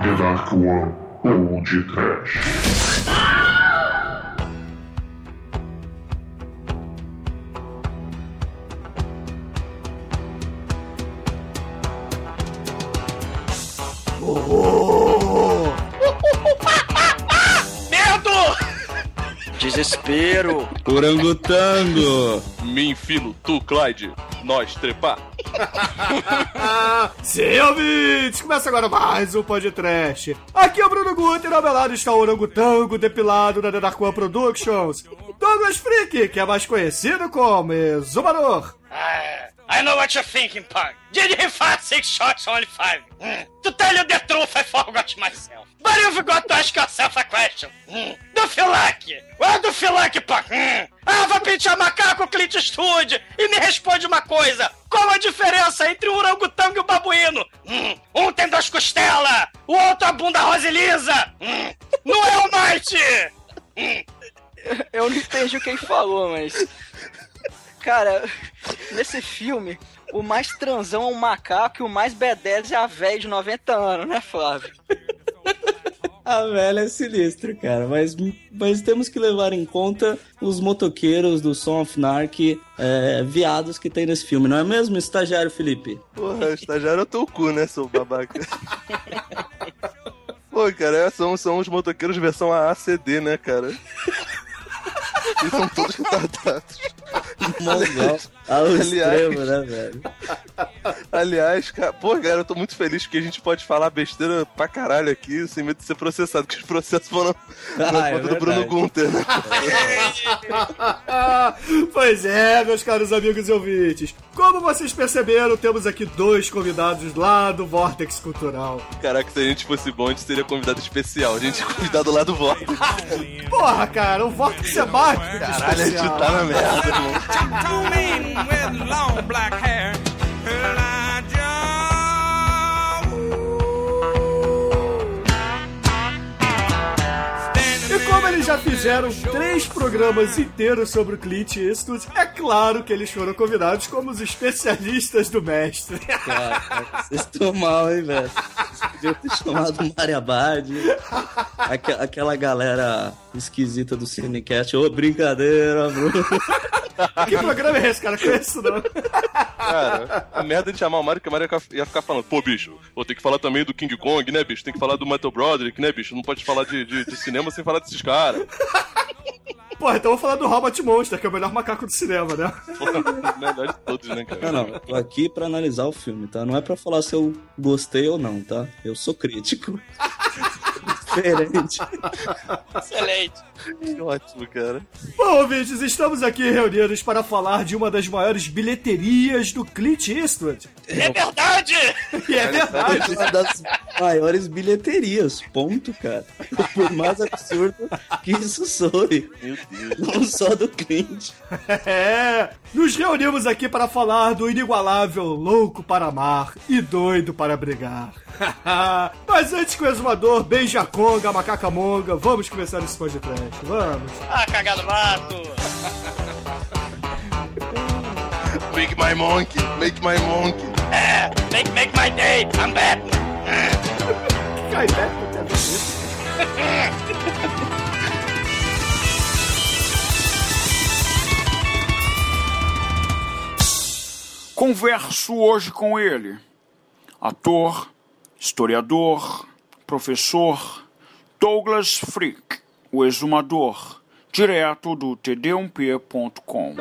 The Dark One Old Trash. Medo! Desespero. Orangotango. Me enfilo, tu, Clyde. Nós trepar. Sim, ouvintes! Começa agora mais um podcast. Aqui é o Bruno Guter, ao está o orangotango depilado da The Productions. Douglas Freak, que é mais conhecido como Exumador. I know what you're thinking, punk. Did he fire six shots, only five? Mm. To tell you the truth, I forgot myself. But you forgot to ask yourself a question. Mm. Do you like? Well, do you like, punk? Mm. Ah, vou pintar macaco Clint Eastwood e me responde uma coisa. Qual a diferença entre o orangotango e o babuíno? Hum, um tem duas costelas, o outro a bunda rosa e lisa. Hum, não é o Might! Hum. Eu não entendi o que ele falou, mas. Cara, nesse filme, o mais transão é um macaco e o mais B10 é a velha de 90 anos, né, Flávio? A velha é sinistro, cara, mas, mas temos que levar em conta os motoqueiros do Son of Narc é, viados que tem nesse filme, não é mesmo, estagiário Felipe? Porra, estagiário é o teu cu, né, seu babaca? Pô, cara, é, são, são os motoqueiros versão AACD, né, cara? E são todos retardados. Mongol. Ao aliás- extremo, né, velho? Aliás, cara, pô, cara, eu tô muito feliz porque a gente pode falar besteira pra caralho aqui sem medo de ser processado, porque os processos foram Ah, na é conta do Bruno. Gunter, né? pois é, meus caros amigos e ouvintes. Como vocês perceberam, temos aqui dois convidados lá do Vortex Cultural. Caraca, se a gente fosse bom, a gente seria convidado especial. A gente é convidado lá do voto. Porra, cara, o Vortex é de Caralho, a gente especial. tá na merda, irmão. Two men with long black hair. E como eles já fizeram três programas inteiros sobre o Clint Eastwood, é claro que eles foram convidados como os especialistas do mestre. Cara, vocês estão mal, hein, velho? Podiam ter chamado o Mario Abad, aque- aquela galera esquisita do Cinecast. Ô, brincadeira, Bruno. que programa é esse, cara? Conheço não. Cara, a merda de chamar o Mario, que o Mario ia- ia ficar falando, pô, bicho, vou ter que falar também do King Kong, né, bicho? Tem que falar do Metal Broderick, né, bicho? Não pode falar de, de, de cinema sem falar desses caras. Porra, então eu vou falar do Robot Monster, que é o melhor macaco do cinema, né? Porra, melhor de todos, né, cara? Não, não, eu tô aqui pra analisar o filme, tá? Não é pra falar se eu gostei ou não, tá? Eu sou crítico. Diferente. Excelente. Que ótimo, cara. Bom, ouvintes, estamos aqui reunidos para falar de uma das maiores bilheterias do Clint Eastwood. É verdade! E é verdade. Uma das maiores bilheterias, ponto, cara. Por mais absurdo que isso soe. Meu Deus. Não só do Clint. É, nos reunimos aqui para falar do inigualável Louco para Amar e Doido para Brigar. Mas antes que o exumador beije a conga, a macaca monga, vamos começar esse podcast, vamos. Ah, cagado mato! Make my monkey, make my monkey. É, make, make my day, I'm back! Cai até bonito. Converso hoje com ele. Ator, historiador, professor Douglas Freak, o exumador, direto do td1p.com.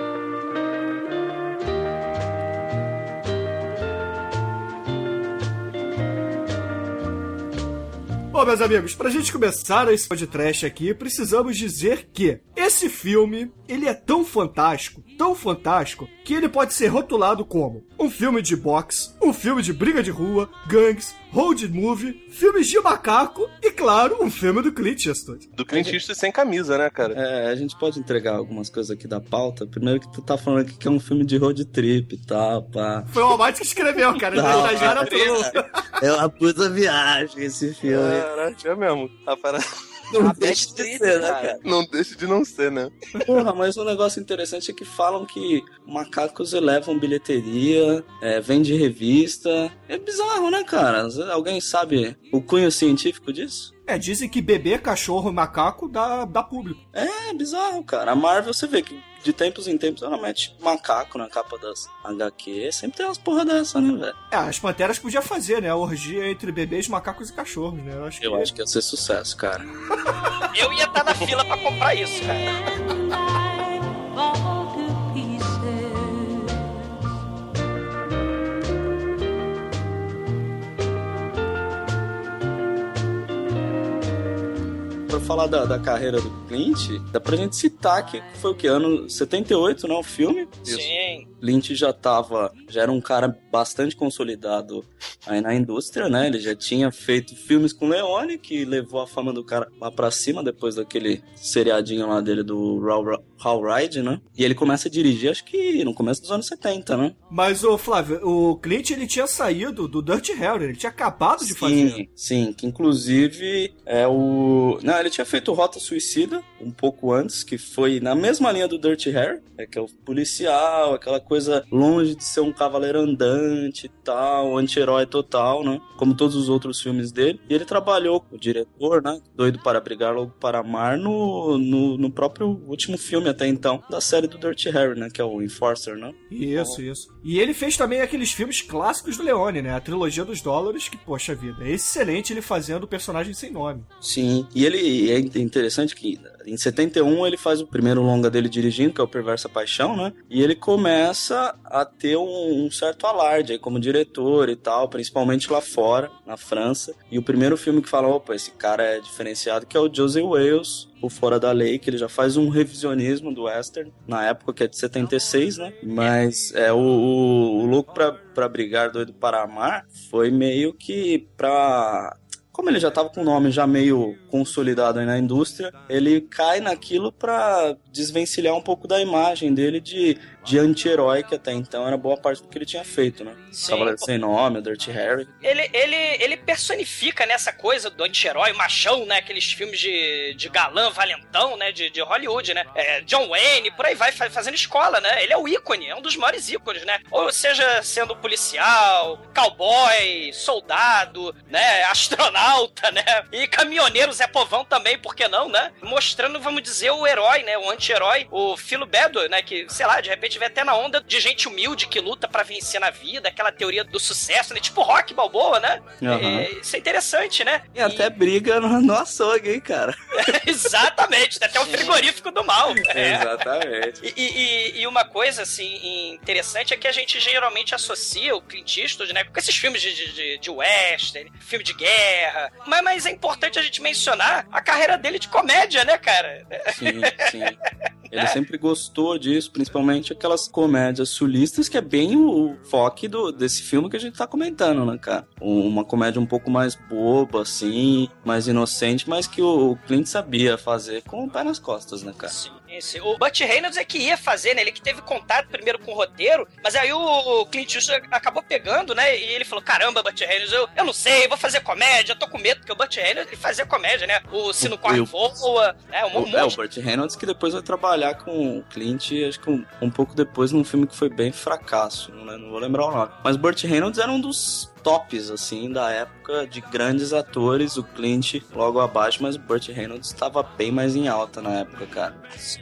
Bom, meus amigos, pra gente começar esse podcast aqui, precisamos dizer que esse filme, ele é tão fantástico, tão fantástico, que ele pode ser rotulado como um filme de boxe, um filme de briga de rua, gangues, road movie, filmes de macaco e, claro, um filme do Clint Eastwood. Do Clint Eastwood sem camisa, né, cara? É, a gente pode entregar algumas coisas aqui da pauta. Primeiro que tu tá falando aqui que é um filme de road trip e tal, pá. Foi o Almighty que escreveu, cara. Ele Não, tá tudo. É uma puta viagem esse filme. Caraca, é mesmo. A parada... Não A deixa de ser, né, cara. cara? Não deixa de não ser, né? Porra, mas um negócio interessante é que falam que macacos elevam bilheteria, é, vende revista. É bizarro, né, cara? Alguém sabe o cunho científico disso? É, dizem que bebê, cachorro e macaco dá, dá público. É bizarro, cara. A Marvel, você vê que de tempos em tempos ela mete macaco na capa das HQ. Sempre tem umas porra dessa, né, velho? É, as panteras podiam fazer, né? A orgia entre bebês, macacos e cachorros, né? Eu acho Eu que. acho que ia ser sucesso, cara. Eu ia estar na fila pra comprar isso, cara. Falar da, da carreira do Clint, dá pra gente citar que foi o que? Ano 78, né? O filme. Sim. Clint já tava, já era um cara bastante consolidado aí na indústria, né? Ele já tinha feito filmes com Leone, que levou a fama do cara lá pra cima depois daquele seriadinho lá dele do Raw, Raw Ride, né? E ele começa a dirigir, acho que no começo dos anos 70, né? Mas, ô Flávio, o Clint ele tinha saído do Dirty Harry, ele tinha acabado de fazer. Sim, sim, que inclusive é o. Não, ele tinha feito Rota Suicida um pouco antes, que foi na mesma linha do Dirty Harry, é que é o policial, aquela coisa longe de ser um cavaleiro andante e tal, anti-herói total, né? Como todos os outros filmes dele. E ele trabalhou com o diretor, né? Doido para brigar, logo para amar, no, no, no próprio último filme até então, da série do Dirty Harry, né? Que é o Enforcer, né? Isso, isso. E ele fez também aqueles filmes clássicos do Leone, né? A trilogia dos dólares, que, poxa vida, é excelente ele fazendo o personagem sem nome. Sim, e ele é interessante que em 71 ele faz o primeiro longa dele dirigindo, que é o Perversa Paixão, né? E ele começa a ter um, um certo alarde aí como diretor e tal, principalmente lá fora, na França. E o primeiro filme que fala, opa, esse cara é diferenciado, que é o José Wales, o Fora da Lei, que ele já faz um revisionismo do western, na época que é de 76, né? Mas é o, o, o Louco pra, pra Brigar, Doido para Amar, foi meio que pra como ele já tava com o nome já meio consolidado na indústria, ele cai naquilo pra desvencilhar um pouco da imagem dele de, de anti-herói, que até então era boa parte do que ele tinha feito, né? Sim. Cavaleiro Sem Nome, o Dirty Harry. Ele, ele, ele personifica nessa coisa do anti-herói, machão, né? Aqueles filmes de, de galã, valentão, né? De, de Hollywood, né? É, John Wayne, por aí vai, fa- fazendo escola, né? Ele é o ícone, é um dos maiores ícones, né? Ou seja, sendo policial, cowboy, soldado, né? Astronauta, né? E caminhoneiro Zé Povão também, por que não, né? Mostrando, vamos dizer, o herói, né? O anti-herói, o Philo Bedo, né? Que, sei lá, de repente vem até na onda de gente humilde que luta pra vencer na vida, aquela teoria do sucesso, né? Tipo rock balboa, né? É, isso é interessante, né? E até briga no, no açougue, hein, cara? Exatamente, até o frigorífico do mal. É. Exatamente. E, e- e uma coisa, assim, interessante é que a gente geralmente associa o Clint Eastwood, né, com esses filmes de, de, de- de western, filme de guerra. Mas, mas é importante a gente mencionar a carreira dele de comédia, né, cara? Sim, sim. Ele sempre gostou disso, principalmente aquelas comédias sulistas, que é bem o foco do, desse filme que a gente tá comentando, né, cara? Um- Uma comédia um pouco mais boba, assim, mais inocente, mas que o Clint sabia fazer com o pé nas costas, né, cara? Sim, sim. O Butch Reynolds é que ia fazer, né? Ele que teve contato primeiro com o roteiro, mas aí o Clint Eastwood acabou pegando, né? E ele falou: caramba, Butch Reynolds, eu, eu não sei, vou fazer comédia, tô com medo, porque o Butch Reynolds ele fazia comédia, né? O Se Não Corre Eu- Voa, né? Um, O, monte é, o Burt Reynolds que depois vai trabalhar com o Clint, acho que um, um pouco depois, num filme que foi bem fracasso, não, lem- não vou lembrar o nome. Mas Burt Reynolds era um dos tops, assim, da época de grandes atores, o Clint logo abaixo, mas o Burt Reynolds estava bem mais em alta na época, cara.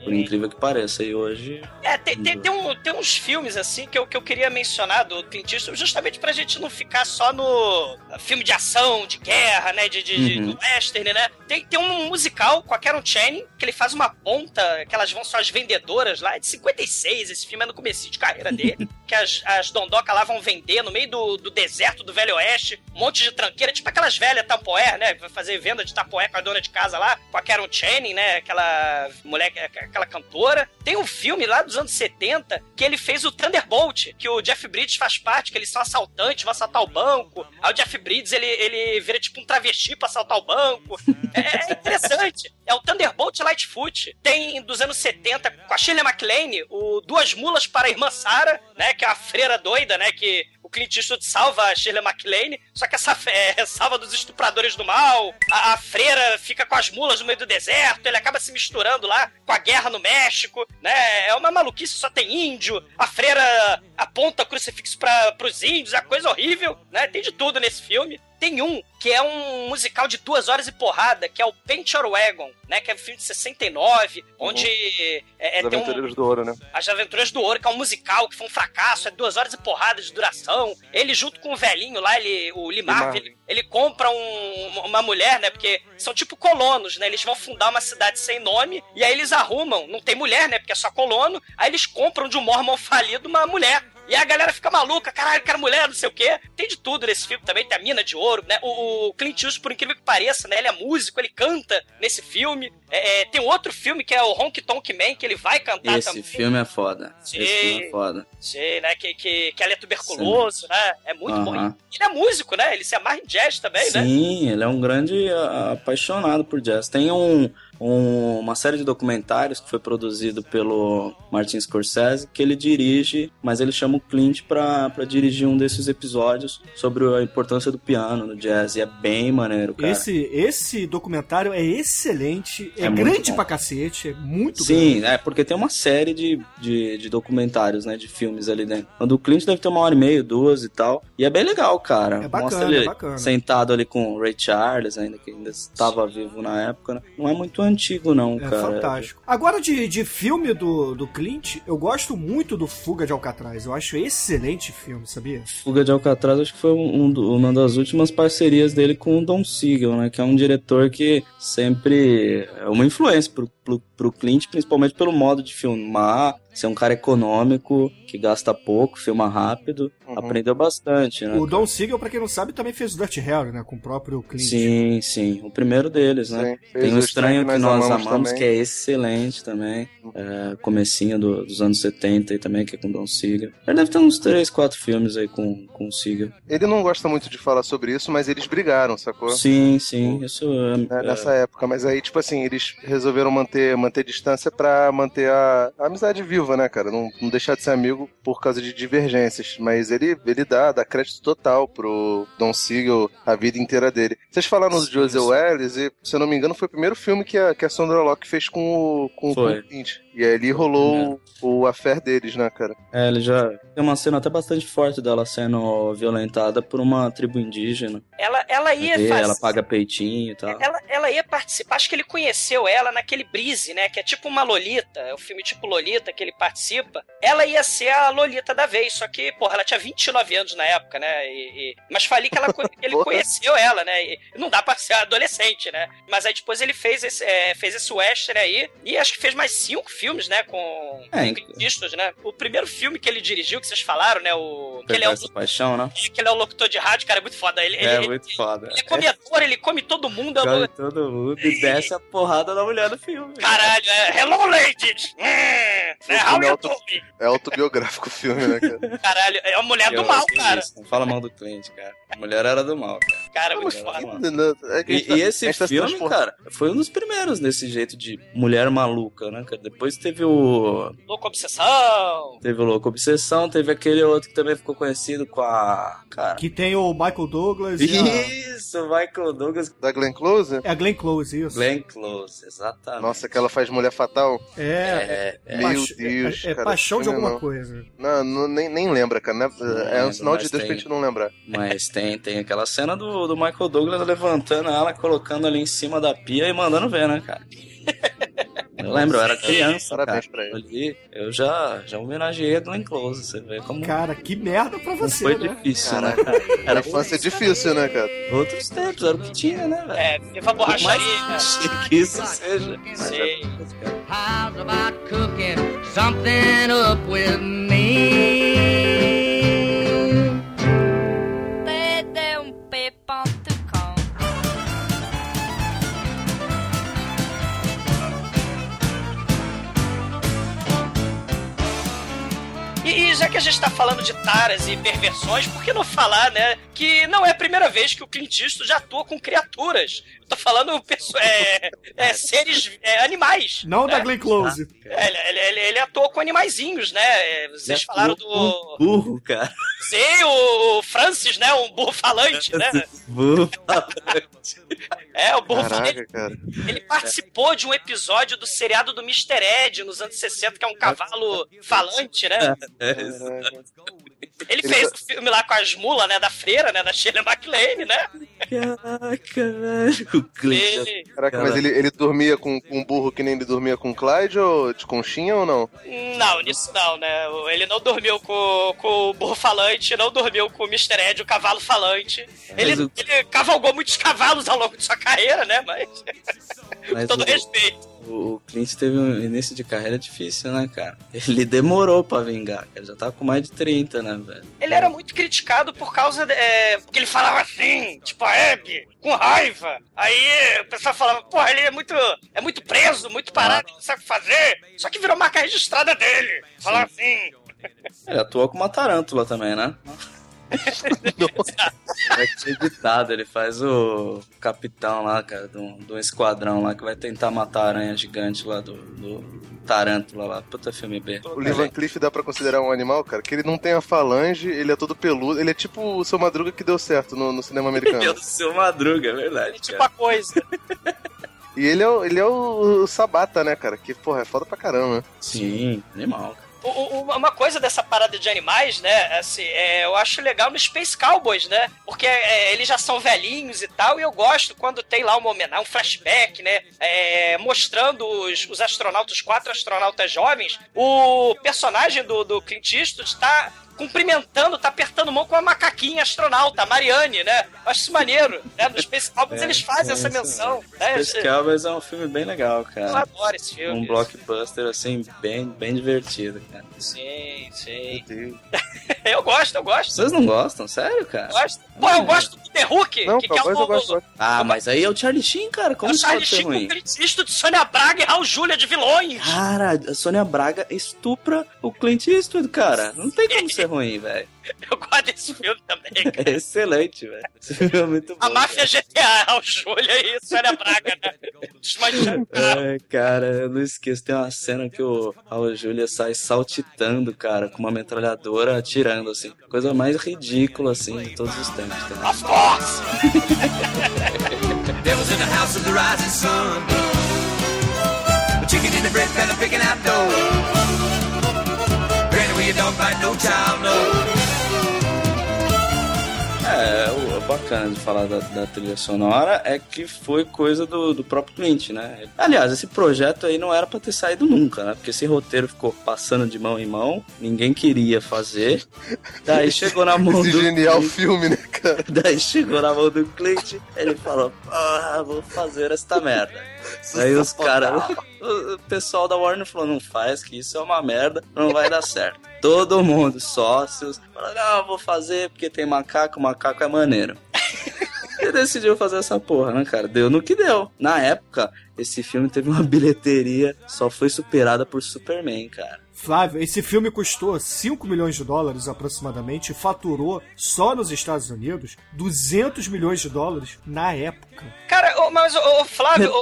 Por incrível que pareça, e hoje... É, tem, tem, tem, um- tem uns filmes assim que eu, que eu queria mencionar do Clint Eastwood, justamente pra gente não ficar só no filme de ação, de guerra, né? De, de, de- Uhum. do western, né? Tem, tem um musical com a Karen Channing, que ele faz uma ponta, que elas vão só as vendedoras lá, é de 56, esse filme é no começo de carreira dele, que as, as dondocas lá vão vender no meio do, do deserto do Velho Oeste, um monte de tranqueira, tipo aquelas velhas tapoé, né? Vai fazer venda de tapoé com a dona de casa lá, com a Karen Channing, né? Aquela mulher, aquela cantora. Tem um filme lá dos anos 70 que ele fez o Thunderbolt, que o Jeff Bridges faz parte, que eles são assaltantes, vão assaltar o banco. Aí o Jeff Bridges, ele, ele vira tipo um travesti pra assaltar o banco. É, é interessante. É o Thunderbolt Lightfoot. Tem dos anos 70, com a Shirley MacLaine, o Duas Mulas para a Irmã Sarah, né? Que é a freira doida, né? Que o Clint Eastwood salva a Shirley MacLaine, só que essa é, salva dos estupradores do mal, a, a, freira fica com as mulas no meio do deserto, ele acaba se misturando lá com a guerra no México, né? É uma maluquice, só tem índio, a freira aponta crucifixo para pros índios, é coisa horrível, né? Tem de tudo nesse filme. Tem um que é um musical de duas horas e porrada, que é o Paint Your Wagon, né? Que é um filme de 69, uhum. onde é, é, As Aventuras um... do Ouro, né? As Aventuras do Ouro, que é um musical que foi um fracasso, é duas horas e porrada de duração. Ele, junto com o velhinho lá, ele, o Limar, ele, ele, compra um, uma mulher, né? Porque são tipo colonos, né? Eles vão fundar uma cidade sem nome, e aí eles arrumam, não tem mulher, né? Porque é só colono, aí eles compram de um mormon falido uma mulher. E a galera fica maluca, caralho, quero mulher, não sei o quê. Tem de tudo nesse filme também, tem a mina de ouro, né? O, o Clint Eastwood, por incrível que pareça, né? Ele é músico, ele canta nesse filme. É, é, tem outro filme que é o Honky Tonk Man, que ele vai cantar Esse também. Esse filme é foda. Sim, Esse filme é foda. Sim, né? Que, que, que ele é tuberculoso, Sim. né? É muito bom. Ele é músico, né? Ele se amarra em jazz também, Sim, né? Sim, ele é um grande apaixonado por jazz. Tem um um, uma série de documentários que foi produzido pelo Martin Scorsese, que ele dirige, mas ele chama o Clint para dirigir um desses episódios sobre a importância do piano no jazz, e é bem maneiro, cara. Esse, esse documentário é excelente, é, é grande pra cacete, é muito Sim, grande. é porque tem uma série de, de, de, documentários, né, de filmes ali dentro. O do Clint deve ter uma hora e meia, duas e tal, e é bem legal, cara. É bacana, Mostra ele é bacana. sentado ali com o Ray Charles, ainda que ainda estava vivo na época, né? Não é muito antigo, não, é cara. fantástico. Agora, de, de filme do, do Clint, eu gosto muito do Fuga de Alcatraz. Eu acho excelente filme, sabia? Fuga de Alcatraz, acho que foi um, um, uma das últimas parcerias dele com o Don Siegel, né? Que é um diretor que sempre é uma influência pro, pro, pro Clint, principalmente pelo modo de filmar, ser um cara econômico, que gasta pouco, filma rápido, uhum. aprendeu bastante, né? O Don Siegel, pra quem não sabe, também fez o Dirty Harry, né? Com o próprio Clint. Sim, sim. O primeiro deles, né? Sim, Tem o Estranho que, Nós Amamos, amamos que é excelente também. Uhum. É, comecinho do, dos anos 70 aí também, que é com o Don Siegel. Ele deve ter uns 3, 4 filmes aí com, com o Siegel. Ele não gosta muito de falar sobre isso, mas eles brigaram, sacou? Sim, sim. Isso é, é, Nessa época. Mas aí, tipo assim, eles resolveram manter, manter distância pra manter a, a amizade viva, né, cara? Não, não deixar de ser amigo por causa de divergências. Mas ele, ele dá, dá crédito total pro Don Siegel a vida inteira dele. Vocês falaram do Joseph Welles e, se eu não me engano, foi o primeiro filme que a, que a Sandra Locke fez com o, com, foi. o Clint. E ali rolou é. o, o affair deles, né, cara? É, ele já tem uma cena até bastante forte dela sendo violentada por uma tribo indígena. Ela, ela ia fazer... Ela paga peitinho e tal. Ela, ela ia participar, acho que ele conheceu ela naquele Né, que é tipo uma Lolita, é o filme tipo Lolita que ele participa. Ela ia ser a Lolita da vez, só que, porra, ela tinha 29 anos na época, né, e, e... mas falei que ela, ele conheceu ela, né, e não dá pra ser adolescente, né, mas aí depois ele fez esse, é, fez esse western aí, e acho que fez mais cinco filmes né? Com, é, né? O primeiro filme que ele dirigiu, que vocês falaram, né? O. Que ele é o, paixão, né? Que ele é o locutor de rádio, cara, é muito foda. Ele, é ele, muito ele, foda. Ele é comedor, ele come todo mundo. Come todo mundo e desce a porrada da mulher do filme. Caralho, é. Hello, ladies! Hum, é, é, auto, é autobiográfico o filme, né, cara? Caralho, é a mulher do mal, cara. Isso, não fala mal do cliente, cara. A mulher era do mal, cara. Cara, muito foda. É e, e esse filme, cara, foi um dos primeiros desse jeito de mulher maluca, né, cara? Depois teve o Louco Obsessão. Teve o Louco Obsessão, teve aquele outro que também ficou conhecido com a. Cara. Que tem o Michael Douglas. Isso, o Michael Douglas. Da Glenn Close? É a Glenn Close, isso. Glenn Close, exatamente. Nossa, que ela faz Mulher Fatal. É. é, é Meu Deus. É, é cara, paixão de alguma não. coisa. Não, não, nem, nem lembra, cara. Né? é um sinal de Deus tem, pra gente não lembrar. Mas tem, tem aquela cena do, do Michael Douglas levantando ela, colocando ali em cima da pia e mandando ver, né, cara? Eu lembro, eu era criança. Parabéns cara. pra ele. Ali, eu já, já homenageei a Glenn Close. Você vê como. Cara, que merda pra você. Não foi né? difícil, né, cara? Era infância difícil, né, cara? Outros tempos, era o que tinha, né, velho? É, teve a borracharia. Mas que isso seja. Sim. How's about cooking something up with me? Já que a gente tá falando de taras e perversões, por que não falar, né, que não é a primeira vez que o Clint Eastwood já atua com criaturas. Eu tô falando é, é, seres, é, animais. Não né? da Glenn Close. É, ele, ele, ele, ele atuou com animaizinhos, né? Vocês falaram do... Burro, cara. Sim, o Francis, né? Um burro falante, né? Burro É, o burro Caraca, falante. cara. Ele participou de um episódio do seriado do Mr. Ed nos anos 60, que é um cavalo falante, né? É, Ele fez o filme lá com as mulas, né? Da freira, né? Da Shirley MacLaine, né? Caraca, velho. O. Ele... Caraca, mas ele, ele dormia com com um burro que nem ele dormia com o Clyde ou de conchinha ou não? Não, nisso não, né? Ele não dormiu com, com o burro falante, não dormiu com o Mr. Ed, o cavalo falante. Ele, o- ele cavalgou muitos cavalos ao longo de sua carreira, né? Mas. Mas todo o- respeito. O Clint teve um início de carreira difícil, né, cara? Ele demorou pra vingar, cara. Já tá com mais de 30, né, velho? Ele era muito criticado por causa. De, é, porque ele falava assim, tipo a Abby, com raiva. Aí o pessoal falava, porra, ele é muito, é muito preso, muito parado, não sabe o que fazer. Só que virou marca registrada dele. Falava assim. Ele atuou com uma tarântula também, né? É editado, ele faz o capitão lá, cara, de um, de um esquadrão lá que vai tentar matar a aranha gigante lá do, do Tarântula lá. Puta filme B. O Lee Van Cleef dá pra considerar um animal, cara? Que ele não tem a falange, ele é todo peludo. Ele é tipo o seu Madruga que deu certo no, no cinema americano. Deus do céu, Madruga, é verdade. Tipo Cara. a coisa. e ele é, o- ele é o, o Sabata, né, cara? Que, porra, é foda pra caramba. Sim, animal, cara. Uma coisa dessa parada de animais, né? Assim, é, eu acho legal no Space Cowboys, né? Porque é, eles já são velhinhos e tal, e eu gosto quando tem lá uma homenagem, um flashback, né? É, mostrando os, os astronautas, os quatro astronautas jovens. O personagem do, do Clint Eastwood tá cumprimentando, tá apertando mão com a macaquinha astronauta, a Marianne, né? Eu acho isso maneiro, né? No Space Cowboys É, eles fazem essa menção, né? Space Cowboys é um filme bem legal, Eu cara. adoro esse filme. Um blockbuster, assim, bem, bem divertido, cara. Sim, sim. Eu gosto, eu gosto. Vocês não gostam? Sério, cara? Gosto. Pô, eu gosto do The Hook, Não, que, que é o, eu gosto. eu gosto. Ah, mas aí é o Charlie Sheen, cara. Como é o isso Charlie pode ser Sheen com ruim? o Clint Eastwood, Sônia Braga e Raul Júlia de vilões. Cara, a Sônia Braga estupra o Clint Eastwood, cara. Não tem como ser ruim, velho. Eu gosto desse filme também. cara. É excelente, velho. Esse filme é muito bom. A máfia GTA, Raul Júlia e Sônia Braga, né? Desmanchando. Ai, cara, eu não esqueço. Tem uma cena que o Raul Júlia sai saltitando, cara, com uma metralhadora atirando, assim. Coisa mais ridícula, assim, de todos os tempos, cara. Of course! Devil's in the house of the rising sun. The chicken in the bread pan picking out dough. Don't bite no child, no. É, o bacana de falar da, da trilha sonora é que foi coisa do, do próprio Clint, né? Aliás, esse projeto aí não era pra ter saído nunca, né? Porque esse roteiro ficou passando de mão em mão, ninguém queria fazer. Daí chegou na mão Esse do genial Clint, filme, né, cara? daí chegou na mão do Clint, ele falou: "Ah, vou fazer esta merda". Aí os caras, o pessoal da Warner falou: não faz, que isso é uma merda, não vai dar certo. Todo mundo, sócios, falou: não, vou fazer porque tem macaco, macaco é maneiro. E decidiu fazer essa porra, né, cara? Deu no que deu. Na época, esse filme teve uma bilheteria, só foi superada por Superman, cara. Flávio, esse filme custou 5 milhões de dólares aproximadamente e faturou só nos Estados Unidos 200 milhões de dólares na época. Cara, mas o Flávio,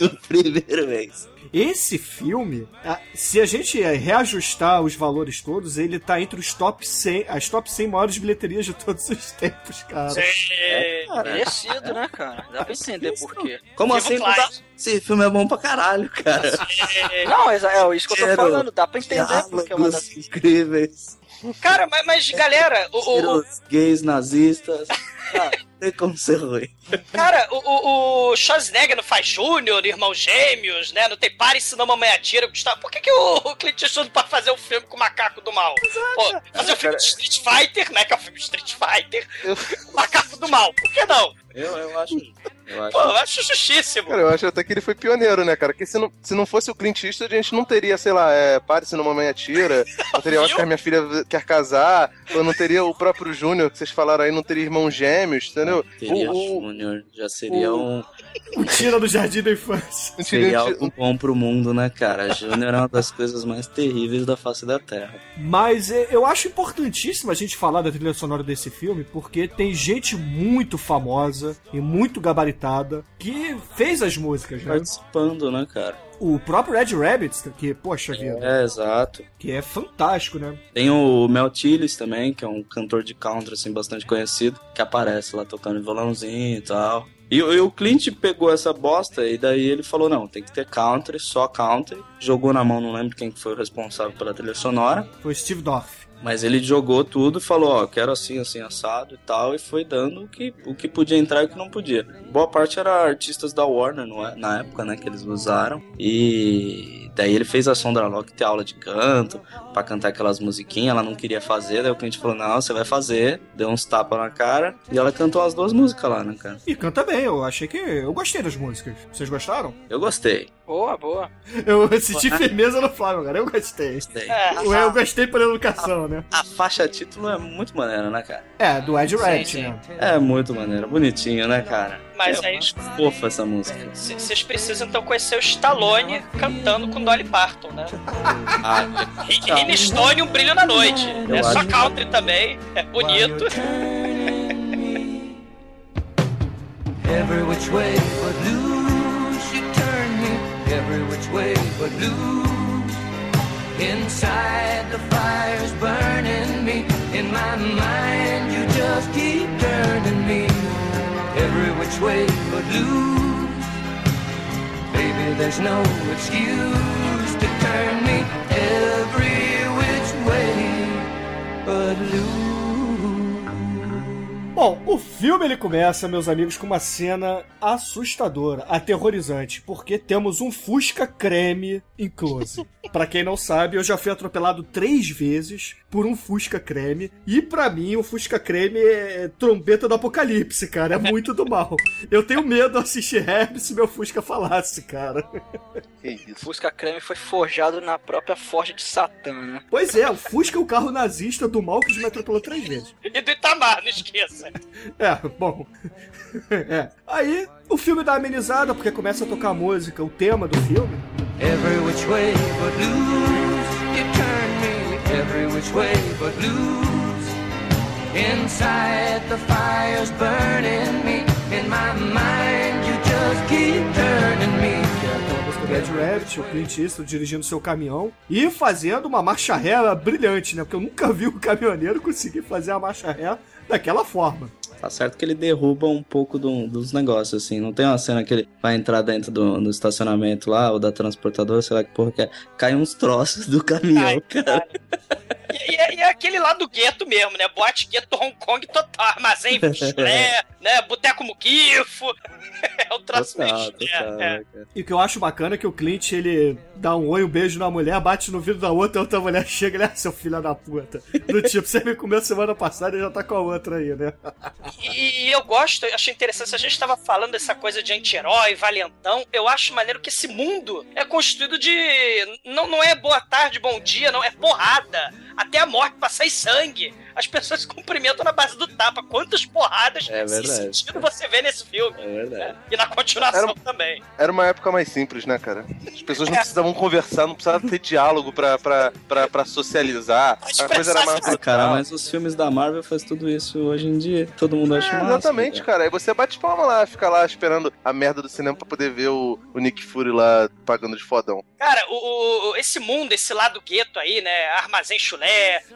No primeiro mês. Esse filme, se a gente eh, reajustar os valores todos, ele tá entre os top 100, as top 100 maiores bilheterias de todos os tempos, cara. é, Merecido, né, cara? Dá pra entender por quê. Como assim? o Não dá? Esse filme é bom pra caralho, cara. é, Não, é, é isso que eu tô falando. Dá pra entender porque é uma das... Incríveis. Cara, mas, mas, galera, o, o- o- gays nazistas. Ah, tem como ser ruim. cara, o, o, o Schwarzenegger não faz Júnior, Irmãos Gêmeos, né? Não tem Pare Se Não Mamãe Atira, Gustavo. Por que, que o, o Clint Eastwood pode fazer um filme com o Macaco do Mal? Pô, fazer um filme de Street Fighter, né? Que é o filme de Street Fighter. O Macaco do Mal. Por que não? Eu, eu acho. Eu acho. Pô, eu acho justíssimo. Cara, eu acho até que ele foi pioneiro, né, cara? Porque se não, se não fosse o Clint Eastwood, a gente não teria, sei lá, é, Pare se não mamãe atira, não teria Oscar Minha Filha Quer Casar, ou não teria o próprio Júnior, que vocês falaram aí, não teria Irmãos Gêmeos, entendeu? Teria O- o- Júnior, já seria um, O Tira do Jardim da Infância. um seria tira- algo bom pro mundo, né, cara? Júnior é uma das coisas mais terríveis da face da Terra. Mas é, eu acho importantíssimo a gente falar da trilha sonora desse filme, porque tem gente muito famosa e muito gabaritada que fez as músicas, né? Participando, né, cara? O próprio Red Rabbit, que, poxa vida, É, exato. que é fantástico, né? Tem o Mel Tillis também, que é um cantor de country, assim, bastante conhecido, que aparece lá tocando violãozinho e tal. E, o- e o Clint pegou essa bosta e daí ele falou, não, tem que ter country, só country. Jogou na mão, não lembro quem que foi o responsável pela trilha sonora. Foi Steve Dorff. Mas ele jogou tudo e falou, ó, quero assim, assim, assado e tal, e foi dando o que, o que podia entrar e o que não podia. Boa parte era artistas da Warner não é? na época, né, que eles usaram. E daí ele fez a Sondra Locke ter aula de canto, pra cantar aquelas musiquinhas, ela não queria fazer, daí o cliente falou, não, você vai fazer, deu uns tapas na cara, e ela cantou as duas músicas lá, né, cara? E canta bem, eu achei que. Eu gostei das músicas. Vocês gostaram? Eu gostei. Boa, boa. Eu senti firmeza no Flávio, cara. Eu gostei. Gostei. É, Eu, eu gostei por educação, né? A faixa título é muito maneira, né, cara? É, do Ed sim. né? É muito maneira, bonitinho, né, cara? Mas é aí- fofa essa música. vocês precisam então conhecer o Stallone cantando com Dolly Parton, né? Ah, Rick Stone, um brilho na noite. Eu É só country também, é bonito. Every which way but loose, you turn me. Every which way but loose. Inside the fire's burning me. In my mind, you just keep turning me. Every which way but loose. Baby, there's no excuse to turn me. Every which way but loose. Bom, o filme ele começa, meus amigos, com uma cena assustadora, aterrorizante, porque temos um Fusca creme em close. Pra quem não sabe, eu já fui atropelado três vezes por um Fusca creme, e pra mim o Fusca creme é trombeta do apocalipse, cara, é muito do mal. Eu tenho medo de assistir rap se meu Fusca falasse, cara. Que isso. Fusca Creme foi forjado na própria forja de Satã, né? Pois é, o Fusca é o carro nazista do mal que me atropelou três vezes. E do Itamar, não esqueça. É, bom. É. Aí, o filme dá amenizada, porque começa a tocar a música, o tema do filme. Every which way but loose, you turn me. Every which way but loose. Inside the fire's burning me. In my mind, you just keep turning me. Red Rabbit, o Clint Eastwood dirigindo seu caminhão e fazendo uma marcha ré brilhante, né? Porque eu nunca vi um caminhoneiro conseguir fazer a marcha ré daquela forma. Tá certo que ele derruba um pouco do- dos negócios, assim. Não tem uma cena que ele vai entrar dentro do, do estacionamento lá, ou da transportadora, sei lá que porra que é. Cai uns troços do caminhão, Ai, cara. E, e é, e é aquele lá do gueto mesmo, né? Boate gueto Hong Kong total. Armazém chulé, né? Boteco muquifo. É o troço Total, chulé, total, é. né? E o que eu acho bacana é que o Clint, ele dá um oi, um beijo na mulher, bate no vidro da outra, a outra mulher chega e ele, ah, seu filho da puta. Do tipo, você me comeu semana passada e já tá com a outra aí, né? E, eu gosto, eu achei interessante, a gente tava falando dessa coisa de anti-herói, valentão, eu acho maneiro que esse mundo é construído de. Não, não é boa tarde, bom dia, não, é porrada. Até a morte, passar em sangue. As pessoas se cumprimentam na base do tapa. Quantas porradas É sem sentido você vê nesse filme? É verdade. E na continuação Era- também. Era uma época mais simples, né, cara? As pessoas não precisavam conversar, não precisava ter diálogo pra, pra, pra, pra socializar. A coisa era mais Ah, cara, mas os filmes da Marvel faz tudo isso hoje em dia. Todo mundo acha É, massa. exatamente, cara. Aí você bate palma lá, fica lá esperando a merda do cinema pra poder ver o, o Nick Fury lá pagando de fodão. Cara, o, o- esse mundo, esse lado gueto aí, né? Armazém chulé,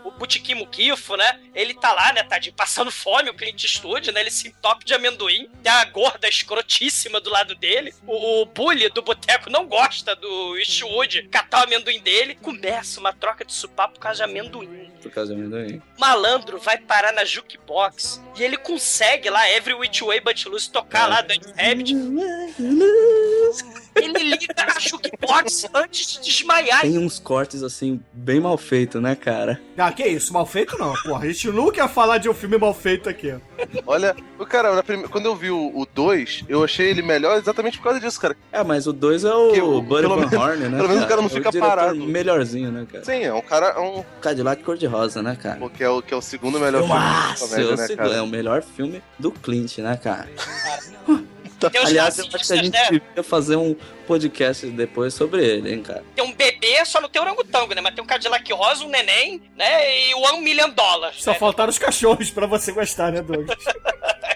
o Butiquim Muquifo, né? Ele tá lá, né, tadinho, passando fome, o Clint Eastwood, né? Ele se entope de amendoim. Tem a gorda escrotíssima do lado dele. O, o bully do boteco não gosta do Eastwood catar o amendoim dele. Começa uma troca de supapo por causa de amendoim. Por causa do amendoim. Malandro vai parar na jukebox e ele consegue lá, Every Which Way But Loose, tocar lá Dance Rabbit. Ele liga a jukebox antes de desmaiar. Tem uns cortes, assim, bem mal feitos, né, cara? Ah, que isso, mal feito não, porra. A gente nunca ia falar de um filme mal feito aqui. Olha, o cara, na prime- quando eu vi o 2, eu achei ele melhor exatamente por causa disso, cara. É, mas o 2 é o o- Buddy Van menos- Horn, né? pelo menos o cara não É fica diretor parado. melhorzinho, né, cara? Sim, é um cara, é um, Cadillac cor-de-rosa, né, cara? que, é o, que é o segundo melhor filme de Filmaço! comédia, né, é o melhor filme do Clint, né, cara? Tem Aliás, eu acho que a gente né? devia fazer um podcast depois sobre ele, hein, cara? Tem um bebê, só não tem orangotango, né? Mas tem um Cadillac rosa, um neném, né? E o One Million Dollars. Só né? faltaram os cachorros pra você gostar, né, Douglas?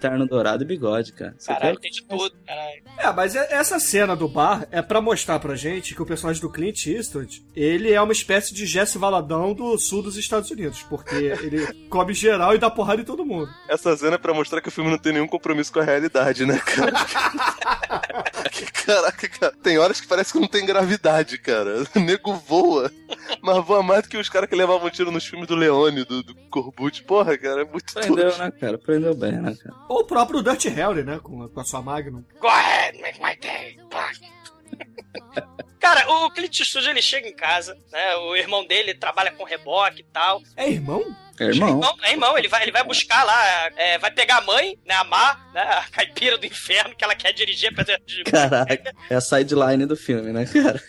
terno dourado e bigode, cara. Você Caralho, tem de tudo, caralho. É, mas é- essa cena do bar é pra mostrar pra gente que o personagem do Clint Eastwood, ele é uma espécie de Jesse Valadão do sul dos Estados Unidos, porque ele come geral e dá porrada em todo mundo. Essa cena é pra mostrar que o filme não tem nenhum compromisso com a realidade, né, cara? Que Caraca, cara. Tem horas que parece que não tem gravidade, cara. O nego voa. Mas voa mais do que os caras que levavam tiro nos filmes do Leone, do, do Corbucci. Porra, cara, é muito Prendeu, né, cara? Prendeu bem, né, cara? Ou o próprio Dirty Harry, né, com, a- com a sua Magnum. Go ahead, make my day. Cara, o Clint Eastwood, ele chega em casa, né? O irmão dele trabalha com reboque e tal. É irmão? É irmão. Não, é irmão, ele vai, ele vai buscar lá, é, vai pegar a mãe, né, a Má, né, a caipira do inferno, que ela quer dirigir, apesar de... Caraca, é a sideline do filme, né, cara?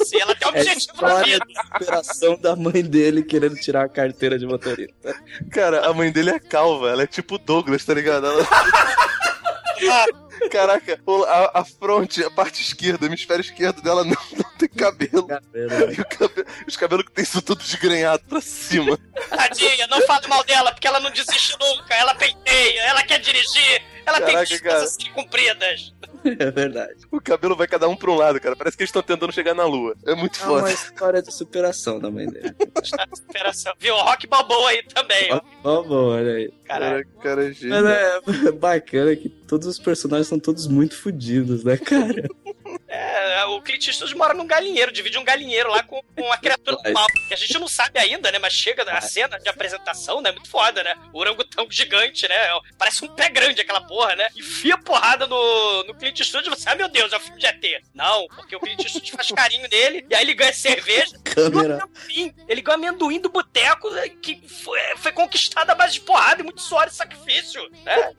Assim, ela tem um É a objetivo na história vida. de superação da mãe dele querendo tirar a carteira de motorista. Cara, a mãe dele é calva. Ela é tipo Douglas, tá ligado? Ela... Caraca, a, a fronte, a parte esquerda, o hemisfério esquerdo dela não, não tem cabelo. E o cabe- os cabelos que tem são todos desgrenhados pra cima. Tadinha, não fala mal dela, porque ela não desiste nunca, ela penteia, ela quer dirigir, ela tem Caraca, dicas cara. assim cumpridas. É verdade. O cabelo vai cada um pra um lado, cara. Parece que eles estão tentando chegar na lua. É muito É foda. uma história de superação da mãe dele. Superação. Viu? O Rock Balboa aí também, ó. Ó, bom, olha aí. Caralho. Cara, é Mas é bacana que todos os personagens são todos muito fodidos, né, cara? É, o Clint Eastwood mora num galinheiro, divide um galinheiro lá com, com uma criatura do mal. Que a gente não sabe ainda, né? Mas chega a cena de apresentação, né? Muito foda, né? O orangotango gigante, né? Parece um pé grande aquela porra, né? Enfia porrada no, no Clint Eastwood e você, ah, meu Deus, é o filme de ET. Não, porque o Clint Eastwood faz carinho nele, e aí ele ganha cerveja. Câmera. Amendoim. Ele ganha amendoim do boteco né, que foi, foi conquistado à base de porrada e muito suor e sacrifício, né?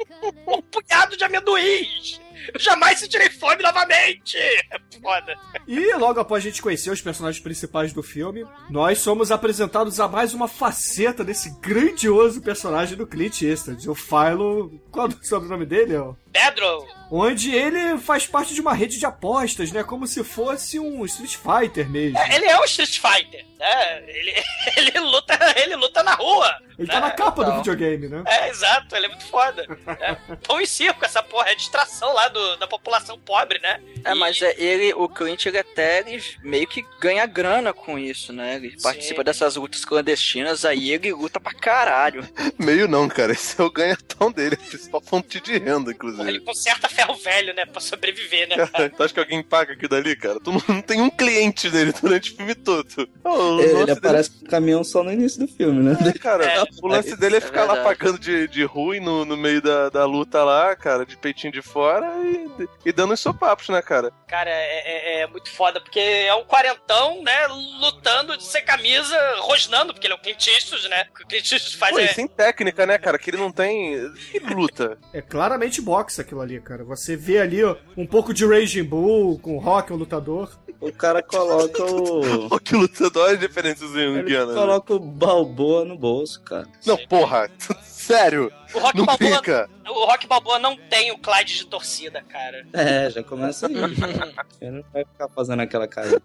Um punhado de amendoins. Eu jamais sentirei fome novamente. É foda. E logo após a gente conhecer os personagens principais do filme, nós somos apresentados a mais uma faceta desse grandioso personagem do Clint Eastwood, o Philo. Qual é o sobrenome dele? Pedro, Onde ele faz parte de uma rede de apostas, né? Como se fosse um Street Fighter mesmo. é, ele é um Street Fighter, né? Ele, ele, luta, ele luta na rua. Ele tá na capa do Então. videogame, né? É, exato, ele é muito foda. É, pão e circo, essa porra, é distração lá do, da população pobre, né? É, mas é, ele, o Clint, ele até ele meio que ganha grana com isso, né? Ele participa dessas lutas clandestinas, aí ele luta pra caralho. Meio não, cara. Esse é o ganhatão dele. A principal fonte de renda, Ele conserta ferro velho, né? Pra sobreviver, né? cara? tu acha que alguém paga aquilo dali, cara? Tu não, tem um cliente dele durante o filme todo. O Ele, lance aparece com o caminhão só no início do filme, né? dele- Cara, É. o lance dele é É ficar lá pagando de, de ruim no, no meio da, da luta lá, cara, de peitinho de fora e, e dando os sopapos, né, cara? Cara, é, é- é muito foda, porque é um quarentão, né? Lutando sem camisa, rosnando, porque ele é o Clint Eastwood, né? O Clint Eastwood faz. Pô, e é, sem técnica, né, cara? Que ele não tem. Ele luta. É claramente boxe aquilo ali, cara. Você vê ali ó, um pouco de Raging Bull com o Rock, um lutador. O cara coloca o. Pô, que lutador, diferença Ele Guiana. né? coloca o Balboa no bolso, cara. Não, porra. Sério. O Rock, Não Balboa, fica. o Rock Balboa não tem o Clyde de torcida, cara. É, já começa aí. Ele não vai ficar fazendo aquela cara.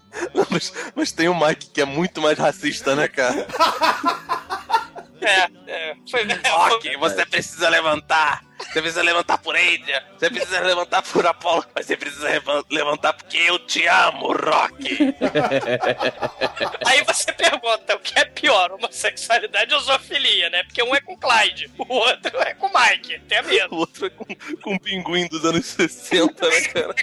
Mas, mas tem o Mike que é muito mais racista, né, cara? É, é. Foi, Ok, você precisa levantar. Você precisa levantar por Adrian. Você precisa levantar por Apollo. Mas você precisa leva- levantar porque eu te amo, Rock. Aí você pergunta, o que é pior, homossexualidade ou zoofilia, né? Porque um é com Clyde, o outro é com Mike, tem medo. O outro é com, com um pinguim dos anos 60, né, cara?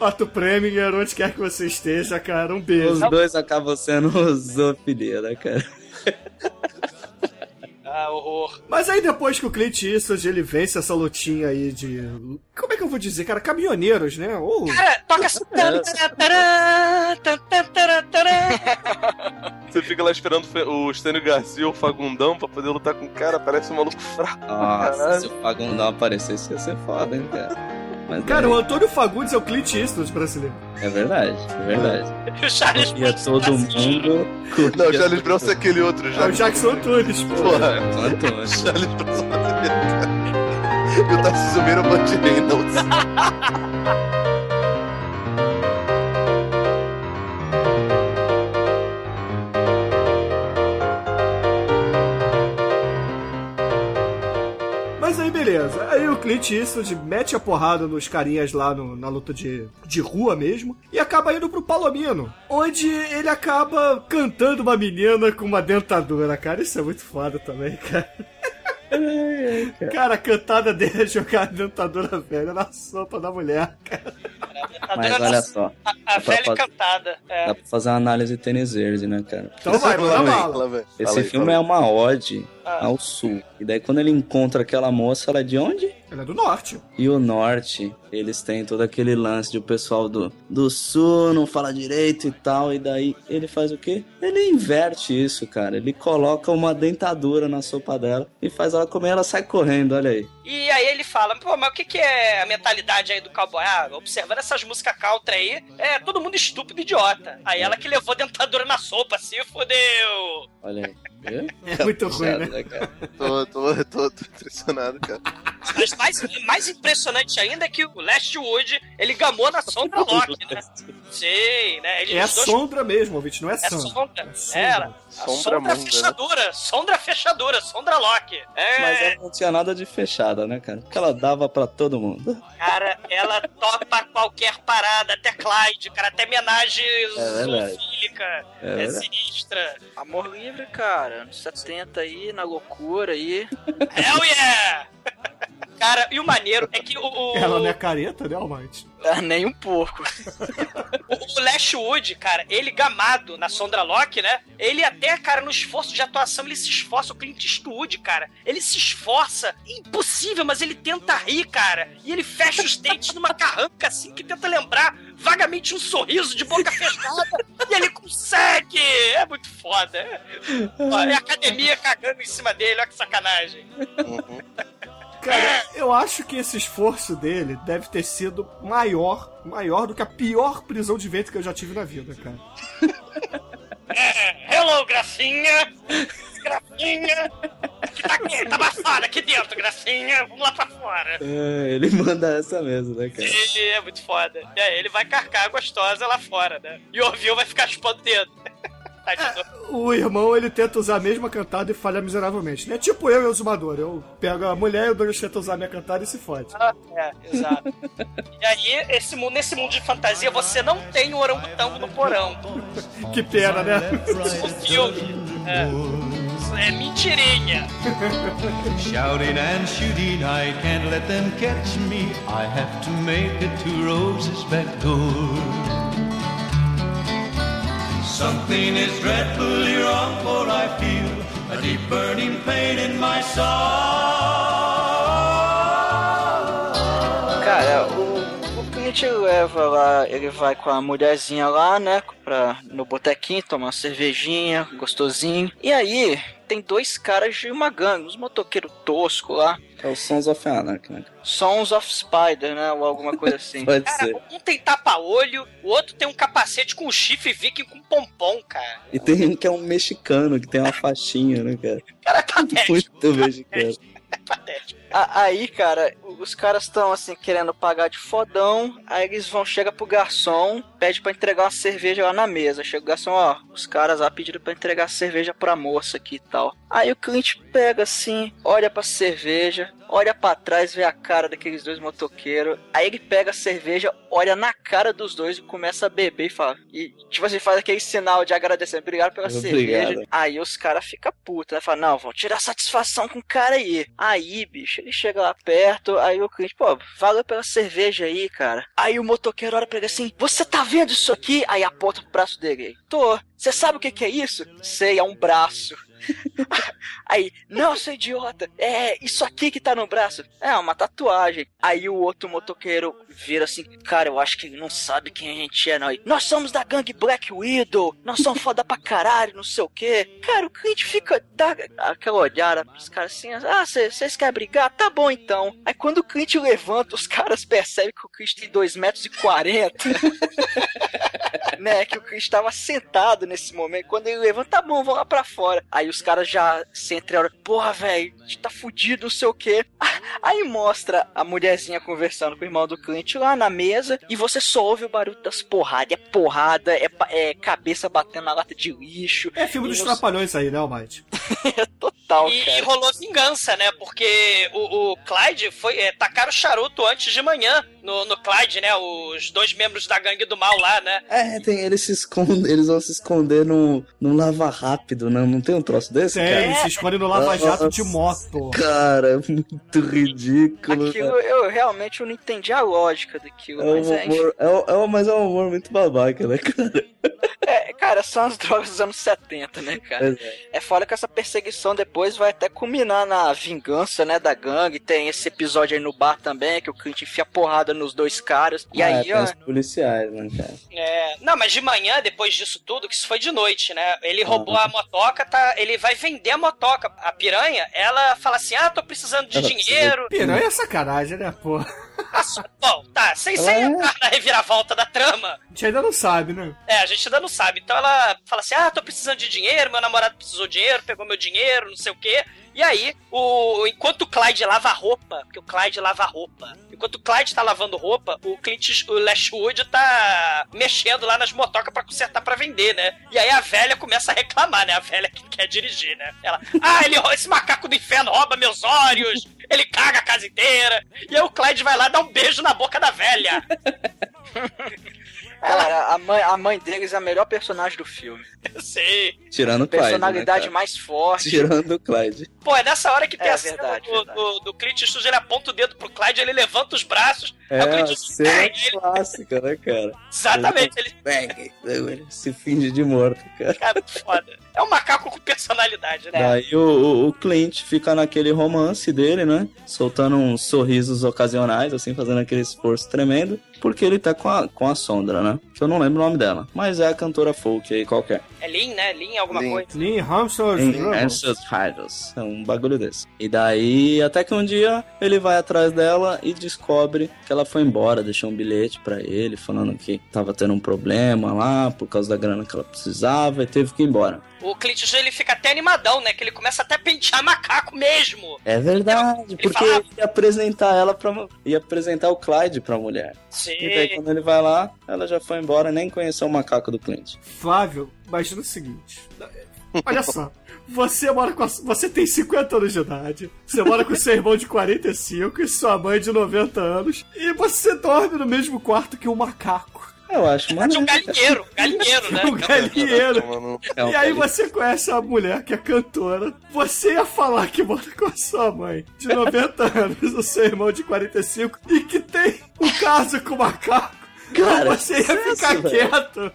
Otto Preminger, onde quer que você esteja, cara, um Os beijo. dois acabam sendo zoofilia, né, cara? Ah, horror. Mas aí depois que o Clint Eastwood ele vence essa lutinha aí de. Como é que eu vou dizer, cara? Caminhoneiros, né? Ou. Cara, toca tará. Você fica lá esperando o Stênio Garcia ou o Fagundão pra poder lutar com o cara. Parece um maluco fraco. Nossa, se o Fagundão aparecesse, ia ser foda, hein, cara. Mas Cara, é, o Antônio Fagundes é o Clint Eastwood brasileiro. é verdade, é verdade. E o Charles E é todo mundo. Não, o Charles Bronson é aquele outro, É já. o Jackson Antunes, pô. Porra, Antônio. Charles Bronson é cara. E o Tarcísio Meira é o beleza. Aí o Clint Eastwood mete a porrada nos carinhas lá no- na luta de, de rua mesmo e acaba indo pro Palomino, onde ele acaba cantando uma menina com uma dentadura, cara. Isso é muito foda também, cara. Cara, a cantada dele é jogar a dentadura velha na sopa da mulher, cara. Mas olha só, A, a Dá pra velha fazer- encantada. É. dá pra fazer uma análise tênis verde, né, cara? Então vai, manda bala. velho. Esse Fala filme é uma ode Ah. ao sul. E daí quando ele encontra aquela moça, ela é de onde? Ele é do norte. E o norte, eles têm todo aquele lance de o pessoal do, do sul não fala direito e tal. E daí ele faz o quê? Ele inverte isso, cara. Ele coloca uma dentadura na sopa dela e faz ela comer, ela sai correndo, olha aí. E aí ele fala, pô, mas o que, que é a mentalidade aí do cowboy? Ah, observando essas músicas country aí, é todo mundo estúpido e idiota. Aí ela que levou a dentadura na sopa, se fodeu. Olha aí. É muito ruim, Puxado, né? cara? Tô, tô, tô, tô impressionado, cara. Mas mais, mais impressionante ainda é que o Lastwood, ele gamou na Sondra Locke, né? Sim, né? Ele, É a dois- Sondra mesmo, ouvinte, não é É Sandra. Sondra. Sondra. Era. A Sombra Sondra Munda, né? fechadura. Sondra fechadura. Sondra Locke. É, Mas ela não tinha nada de fechada, né, cara? Porque ela dava pra todo mundo. cara, ela topa qualquer parada, até Clyde, cara, até homenagem É zoofílica. É É, sinistra. Amor livre, cara. Anos 70 aí, na loucura aí. Hell yeah! Cara, e o maneiro é que o, o, Ela não é careta, né, Almighty? Ah, nem um pouco. o, o Lashwood, cara, ele gamado na Sondra Locke, né? Ele até, cara, no esforço de atuação, ele se esforça. O Clint Eastwood, cara, ele se esforça. Impossível, mas ele tenta rir, cara. E ele fecha os dentes numa carranca, assim, que tenta lembrar vagamente um sorriso de boca fechada. e ele consegue! É muito foda. É, é a academia cagando em cima dele, olha que sacanagem. Uhum. Cara, eu acho que esse esforço dele deve ter sido maior, maior do que a pior prisão de ventre que eu já tive na vida, cara. É, hello, Gracinha! Gracinha! Que tá aqui, tá abafada aqui dentro, Gracinha! Vamos lá pra fora! É, ele manda essa mesmo, né, cara? E é muito foda. E aí ele vai carcar a gostosa lá fora, né? E o Orville vai ficar chupando o dedo. Tadinho. O irmão, ele tenta usar a mesma cantada e falha miseravelmente, né? Tipo eu e o Zumador. Eu pego a mulher e o Douglas tenta usar a minha cantada e se fode. É, exato. E aí, esse nesse mundo de fantasia, você não tem o orangotango no porão. Que pena, né? O filme. É, é mentirinha. Shouting and shooting, I can't let them catch me. I have to make it to Rose's back door. Something is dreadfully wrong, for I feel a deep burning pain in my soul. Clint leva lá, ele vai com a mulherzinha lá, né? Pra, no botequinho, tomar uma cervejinha, gostosinho. E aí, tem dois caras de uma gangue, uns motoqueiros toscos lá. É o Sons of Anarchy, né? Sons of Spider, né? Ou alguma coisa assim. Pode Cara, ser. um tem tapa-olho, o outro tem um capacete com chifre viking com pompom, cara. E tem um que é um mexicano, que tem uma faixinha, né, cara? Cara, é patético. Muito mexicano. Patético. A- Aí, cara, os caras estão assim querendo pagar de fodão. Aí eles vão, chega pro garçom, pede pra entregar uma cerveja lá na mesa. Chega o garçom, ó, os caras lá pediram pra entregar cerveja pra moça aqui e tal. Aí o cliente pega assim, olha pra cerveja, olha pra trás, vê a cara daqueles dois motoqueiros. Aí ele pega a cerveja, olha na cara dos dois e começa a beber e fala. E tipo assim, faz aquele sinal de agradecer, obrigado pela Obrigado. cerveja. Aí os caras ficam putos, né? Fala, não, vão tirar satisfação com o cara aí. Aí, bicho, ele chega lá perto, aí o cliente, pô, valeu pela cerveja aí, cara. Aí o motoqueiro olha pra ele assim, você tá vendo isso aqui? Aí aponta pro braço dele. Tô. Você sabe o que que é isso? Sei, é um braço. Aí, não, seu idiota, é isso aqui que tá no braço. É uma tatuagem. Aí o outro motoqueiro vira assim, cara, eu acho que ele não sabe quem a gente é, não. Aí, nós somos da gangue Black Widow, nós somos foda pra caralho, não sei o quê. Cara, o cliente fica, dá aquela olhada pros caras assim, ah, vocês querem brigar? Tá bom então. Aí quando o cliente levanta, os caras percebem que o cliente tem 2 metros e 40. né, que o Chris estava sentado nesse momento. Quando ele levanta, tá bom, vamos lá pra fora. Aí os caras já se entreolham, porra, velho, a gente tá fudido, não sei o quê. Aí mostra a mulherzinha conversando com o irmão do Clint lá na mesa e você só ouve o barulho das porradas. É porrada, é, é cabeça batendo na lata de lixo. É filme dos E nos- Trapalhões aí, né, Almighty? Total, E, e cara. rolou vingança, né? Porque o, o Clyde foi. É, tacaram charuto antes de manhã no, no Clyde, né? Os dois membros da gangue do mal lá, né? É, tem, eles se escondem, eles vão se esconder num, num lava rápido, não, não tem um troço desse, Tem, cara? eles se escondem no lava-jato de moto. Cara, é muito ridículo. Aquilo, eu realmente eu não entendi a lógica daquilo, É um mas é, humor, é, um- é um- mas é um humor muito babaca, né, cara? é, cara, são as drogas dos anos 70, né, cara? É. É fora que essa perseguição depois vai até culminar na vingança, né, da gangue. Tem esse episódio aí no bar também, que o Clint enfia porrada nos dois caras. E Ah, aí, tem ó, os policiais, né, cara? É, não, mas de manhã, depois disso tudo, que isso foi de noite, né? Ele Ah. roubou a motoca, tá? Ele vai vender a motoca. A piranha, ela fala assim: ah, tô precisando de Ela dinheiro. Piranha é sacanagem, né, pô? Bom, tá, sem, sem é- entrar na reviravolta da trama. A gente ainda não sabe, né? É, a gente ainda não sabe. Então ela fala assim: ah, tô precisando de dinheiro, meu namorado precisou de dinheiro, pegou meu dinheiro, não sei o quê. E aí, o, enquanto o Clyde lava a roupa, porque o Clyde lava a roupa, enquanto o Clyde tá lavando roupa, o Clint o Lashwood tá mexendo lá nas motocas pra consertar pra vender, né? E aí a velha começa a reclamar, né? A velha que quer dirigir, né? Ela, ah, ele, esse macaco do inferno rouba meus olhos, ele caga a casa inteira. E aí o Clyde vai lá dar um beijo na boca da velha. cara, a mãe, a mãe deles é a melhor personagem do filme. Eu sei. Tirando o Clyde, Personalidade né, mais forte. Tirando o Clyde. Pô, é nessa hora que tem É a cena verdade, do, verdade. do, do Clint Eastwood, ele aponta o dedo pro Clyde, ele levanta os braços. É o Clint Eastwood cena ele. clássica, né, cara? Exatamente, ele! Ele se finge de morto, cara. cara, foda. É um macaco com personalidade, né? Daí o, o, o Clint fica naquele romance dele, né? Soltando uns sorrisos ocasionais, assim, fazendo aquele esforço tremendo. Porque ele tá com a, com a Sondra, né? Que eu não lembro o nome dela. Mas é a cantora folk aí qualquer. É Lean, né? Lean alguma Lean. coisa. Em Answers Riders. É um bagulho desse. E daí, até que um dia, ele vai atrás dela e descobre que ela foi embora, deixou um bilhete pra ele, falando que tava tendo um problema lá, por causa da grana que ela precisava, e teve que ir embora. O Clint Eastwood, ele fica até animadão, né? Que ele começa até a pentear macaco mesmo. É verdade, porque fala- ele ia apresentar ela pra. ia apresentar o Clyde pra mulher. Sim. E daí, quando ele vai lá, ela já foi embora, nem conheceu o macaco do Clint. Flávio, imagina o seguinte. Olha só. Você mora com a, Você tem 50 anos de idade. Você mora com seu irmão de 45 e sua mãe de 90 anos. E você dorme no mesmo quarto que um macaco. Eu acho, De mano. um galinheiro, um galinheiro, né? Um galinheiro. É um E aí galinheiro. você conhece a mulher que é cantora. Você ia falar que mora com a sua mãe de 90 anos, o seu irmão de 45, e que tem um caso com o macaco. Cara, você ia sucesso, ficar velho. quieto.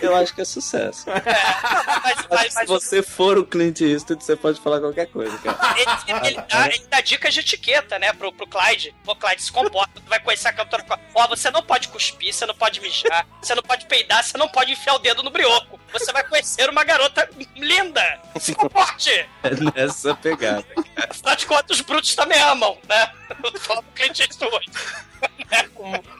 Eu acho que é sucesso. Mas, mas, que se mas você for o Clint Eastwood, você pode falar qualquer coisa, cara. ele, ele dá, ele dá dicas de etiqueta, né, pro, pro Clyde. Pô, Clyde, se comporta, tu vai conhecer a cantora. Ó, você não pode cuspir, você não pode mijar, você não pode peidar, você não pode enfiar o dedo no brioco. Você vai conhecer uma garota linda. Se comporte! É nessa pegada. Afinal de contas, os brutos também amam, né? Fala pro Clint Eastwood.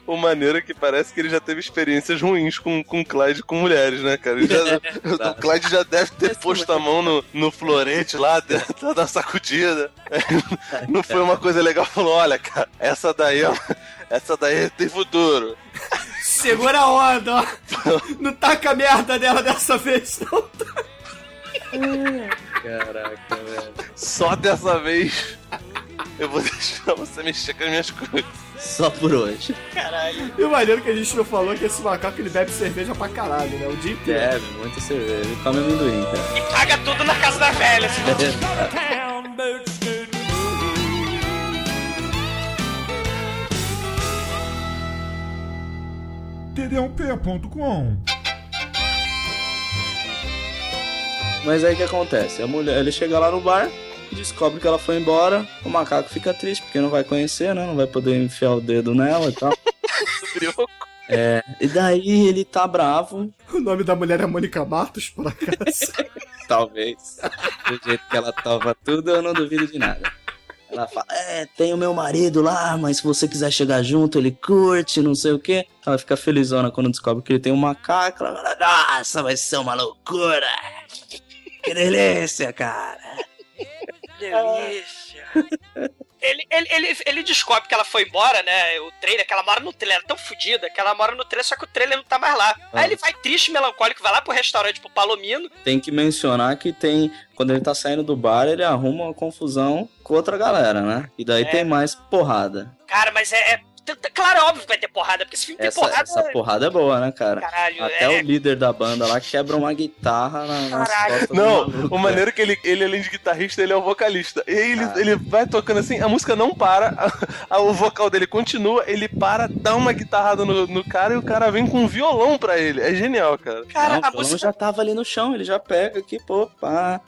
o maneiro é que parece que ele já teve experiências ruins com, com o Clyde com mulheres, né, cara? Ele já- o Clyde já deve ter posto a mão no, no florete lá, dar uma sacudida. Não foi uma coisa legal, falou: olha, cara, essa daí, ó, essa daí tem futuro. Segura a onda, ó. Não taca a merda dela dessa vez, não. Caraca, velho. Só dessa vez eu vou deixar você mexer com as minhas coisas. Só por hoje. Caralho. E o maneiro que a gente não falou é que esse macaco ele bebe cerveja pra caralho, né? O dia inteiro. Bebe muita cerveja. E come amendoim, cara. E caga tudo na casa da velha. Assim. td1p.com Mas aí o que acontece? A mulher, ele chega lá no bar, descobre que ela foi embora, o macaco fica triste, porque não vai conhecer, né? Não vai poder enfiar o dedo nela e tal. É, e daí ele tá bravo, O nome da mulher é Mônica Matos, por acaso. talvez. Do jeito que ela tava tudo, eu não duvido de nada. Ela fala, é, tem o meu marido lá, mas se você quiser chegar junto, ele curte, não sei o quê. Ela fica felizona quando descobre que ele tem um macaco. Ela fala, nossa, vai ser uma loucura. Que delícia, cara. Delícia. Ele, ele, ele, ele descobre que ela foi embora, né? O trailer, que ela mora no trailer, ela é tão fodida que ela mora no trailer, só que o trailer não tá mais lá. Ah. Aí ele vai triste, melancólico, vai lá pro restaurante pro Palomino. Tem que mencionar que tem. Quando ele tá saindo do bar, ele arruma uma confusão com outra galera, né? E daí É. tem mais porrada. Cara, mas é. é claro, é óbvio que vai ter porrada, porque esse filme tem Essa, porrada. essa porrada é boa, né, cara? Caralho, Até é. o líder da banda lá quebra uma guitarra na, Caralho. Não, o maneiro é que ele, ele, além de guitarrista, ele é o vocalista. E ele, Ah. ele vai tocando assim, a música não para, a- a- o vocal dele continua, ele para, dá uma guitarrada no, no cara e o cara vem com um violão pra ele. É genial, cara. Cara, Não, a o violão música. já tava ali no chão, ele já pega aqui, pô, pá.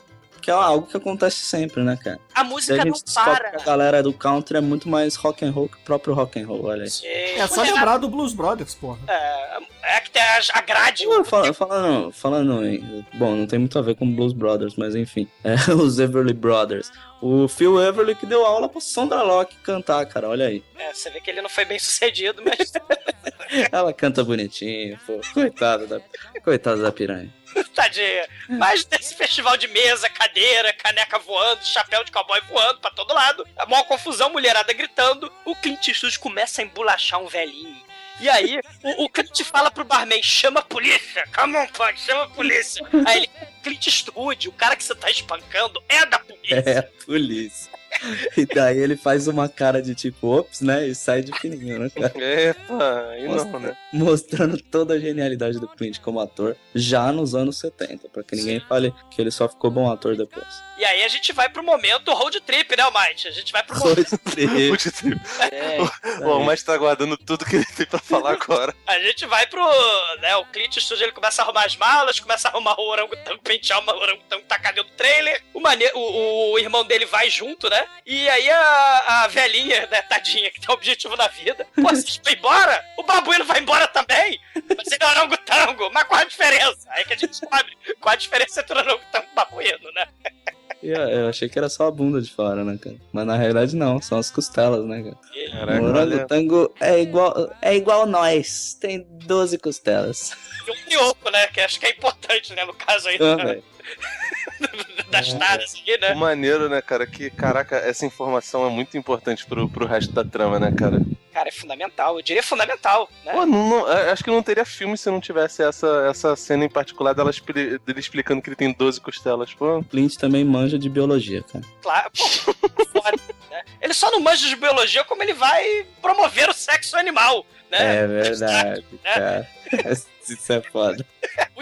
Que é algo que acontece sempre, né, cara? A música a não para. que a galera do country é muito mais rock and roll que o próprio rock and roll, olha aí. É só lembrar do Blues Brothers, porra. É, é que tem a, grade. Não, fala- falando, falando em. Bom, não tem muito a ver com Blues Brothers, mas enfim. É, os Everly Brothers. O Phil Everly que deu aula pra Sondra Locke cantar, cara, olha aí. É, você vê que ele não foi bem sucedido, mas. Ela canta bonitinho, pô. Coitada da, coitada da piranha. Tadinha. Mas desse festival de mesa, cadeira, caneca voando, chapéu de cowboy voando pra todo lado, a maior confusão, mulherada gritando, o Clint Eastwood começa a embolachar um velhinho. E aí, o, o Clint fala pro barman, chama a polícia, come on, pode, chama a polícia. Aí ele, Clint Eastwood, o cara que você tá espancando é da polícia. É a polícia. E daí ele faz uma cara de tipo, ops, né? E sai de fininho, né, cara? Epa, aí não, né? Mostrando toda a genialidade do Clint como ator, já nos anos 70, pra que ninguém fale que ele só ficou bom ator depois. E aí a gente vai pro momento road trip, né, Almighty? A gente vai pro. Road trip. Puxa, tipo, É, o Almighty tá aguardando tudo que ele tem pra falar agora. A gente vai pro. Né, o Clint Eastwood ele começa a arrumar as malas, começa a arrumar o orangotango, pentear o orangotango, tacar dentro do trailer. O, mane... o, o irmão dele vai junto, né? E aí a, a velhinha, né, tadinha, que tem um objetivo na vida. Pô, vocês vão embora? O babuíno vai embora também? Mas ele é orangotango. Mas qual a diferença? Aí que a gente descobre qual a diferença entre orangotango e babuíno, né? Eu, eu achei que era só a bunda de fora, né, cara? Mas na realidade não, são as costelas, né, cara? Caraca, o orangotango é igual, é igual nós, tem 12 costelas. E um pioco, né? Que acho que é importante, né? No caso aí Ah, velho. das taras aqui, né? O maneiro, né, cara, que, caraca, essa informação é muito importante pro, pro resto da trama, né, cara? Cara, é fundamental. Eu diria fundamental, né? Pô, não, não- é, acho que não teria filme se não tivesse essa, essa cena em particular dela expli- dele explicando que ele tem 12 costelas. Pô, Clint também manja de biologia, cara. Claro, pô, foda, né? Ele só não manja de biologia como ele vai promover o sexo animal, né? É verdade, cara. Isso é foda.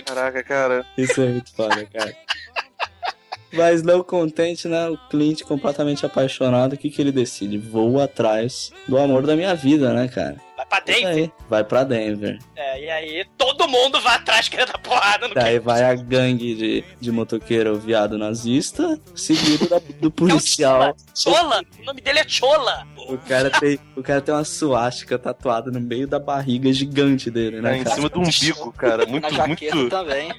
caraca, cara. Isso é muito foda, cara. Mas não contente, né? O Clint completamente apaixonado, o que, que ele decide? Vou atrás do amor da minha vida, né, cara? Vai pra aí, vai pra Denver. É, e aí todo mundo vai atrás querendo dar porrada no Daí vai a gangue de, de motoqueiro viado nazista, seguido da- do É o policial. Chola. Chola. O nome dele é Chola. O cara, tem, o cara tem uma suástica tatuada no meio da barriga gigante dele, Tá né, em cara? cima do umbigo, cara. Muito, na jaqueta muito. também.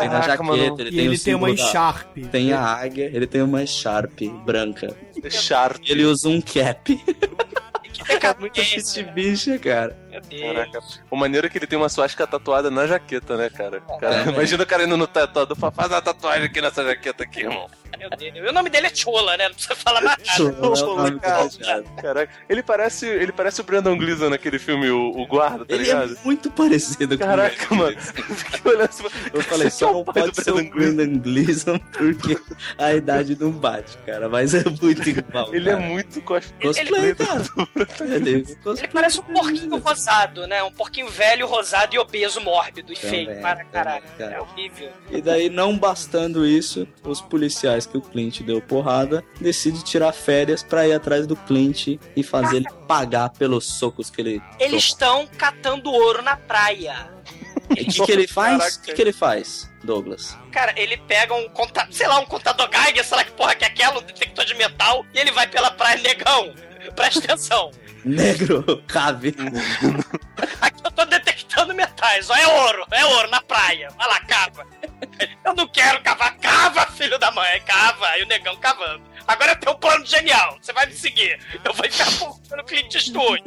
Tem na jaqueta, mano. ele E tem, o ele tem uma da- Sharp. Tem a águia, ele tem uma Sharp branca. Sharp. Ele usa um cap. É muito decadência, fit bicha, cara. Caraca. O maneiro é que ele tem uma suástica tatuada na jaqueta, né, cara? Cara, É. Imagina o cara indo no tatuador e faz uma tatuagem aqui nessa jaqueta aqui, irmão. Meu Deus. E o nome dele é Chola, né? Não precisa falar mais nada. Chola, é cara. Caraca. Ele parece, ele parece o Brandon Gleeson naquele filme, o, o Guarda, tá Ele ligado? é muito parecido com Caraca, ele. mano. Eu assim, Eu falei, só não É o pai do pode ser o Brandon Gleeson. Porque a idade não bate, cara. Mas é muito igual. Ele é cara. muito cosplay. Cosplay, cara. Ele, Ele parece um porquinho rosado, né? Um porquinho velho, rosado e obeso, mórbido e Também, feio para caralho. cara. É horrível. E daí, não bastando isso, os policiais que o Clint deu porrada decidem tirar férias pra ir atrás do Clint e fazer ele pagar pelos socos que ele. Eles estão catando ouro na praia. E o que, que ele faz? O que, que ele faz, Douglas? Cara, ele pega um contador, sei lá, um contador Geiger, sei lá que porra que é aquela, um detector de metal, e ele vai pela praia negão. Presta atenção. Negro, cave. Aqui eu tô detectando metais, ó, é ouro, é ouro na praia. Vai lá, cava. Eu não quero cavar, cava, filho da mãe, cava. E o negão cavando. Agora eu tenho um plano genial, você vai me seguir. Eu vou enfiar fogo no Clint Eastwood.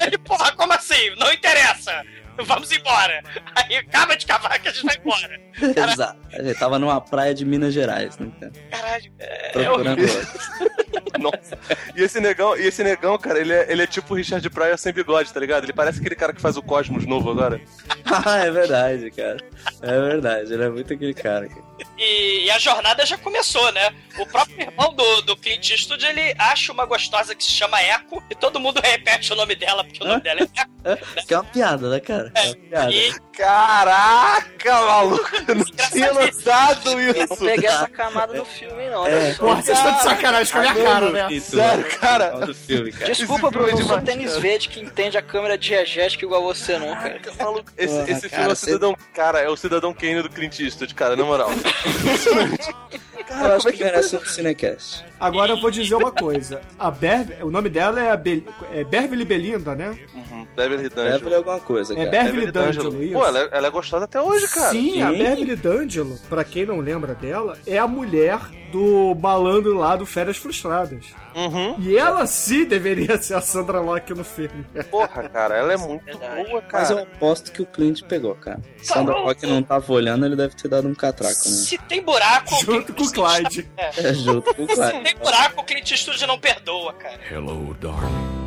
Ele, porra, como assim? Não interessa. Vamos embora. Aí acaba de cavar que a gente vai embora. Exato. Ele tava numa praia de Minas Gerais, né, cara? Caralho, é, é Procurando horrível. outro. Nossa. E esse negão, e esse negão, cara, ele é, ele é tipo o Richard Pryor sem bigode, tá ligado? Ele parece aquele cara que faz o Cosmos novo agora. ah, é verdade, cara. É verdade, ele é muito aquele cara. cara. E, e a jornada já começou, né? O próprio irmão do, do Clint Eastwood, ele acha uma gostosa que se chama Echo e todo mundo repete o nome dela, porque o nome dela é Echo. Que é uma piada, né, cara? É uma piada. E Caraca, maluco! Eu não tinha notado Eu não isso. peguei essa camada do filme, não. É. olha só. Porra, vocês estão de sacanagem com a minha cara, né? Sério, cara. Filme, cara. Desculpa, Bruno, eu filme é sou tênis verde que entende a câmera diegética igual você, não, cara. Maluco, esse, Porra, esse filme cara, é o cidadão. Cara, é o cidadão Kane do Clint Eastwood, cara, na moral impressionante. Eu acho que merece um Cinecast. Agora eu vou dizer uma coisa. A Bev... O nome dela é, a Be... é Beverly Belinda, né? Uhum. Beverly Beverly D'Angelo. É alguma coisa, cara. Beverly D'Angelo, isso. Pô, ela, é- ela é gostosa até hoje, cara. Sim, a Sim. Beverly D'Angelo, pra quem não lembra dela, é a mulher do malandro lá do Férias Frustradas. Uhum. E ela sim deveria ser a Sandra Locke no filme. Porra, cara, ela é muito Verdade. boa, Mas eu cara. aposto que o Clint pegou, cara. Sandra Rock não tava olhando, ele deve ter dado um catraco, né? se tem buraco. Junto com o Clyde. É junto com o Se Clyde. tem buraco, o Clint Eastwood não perdoa, cara. Hello, darling.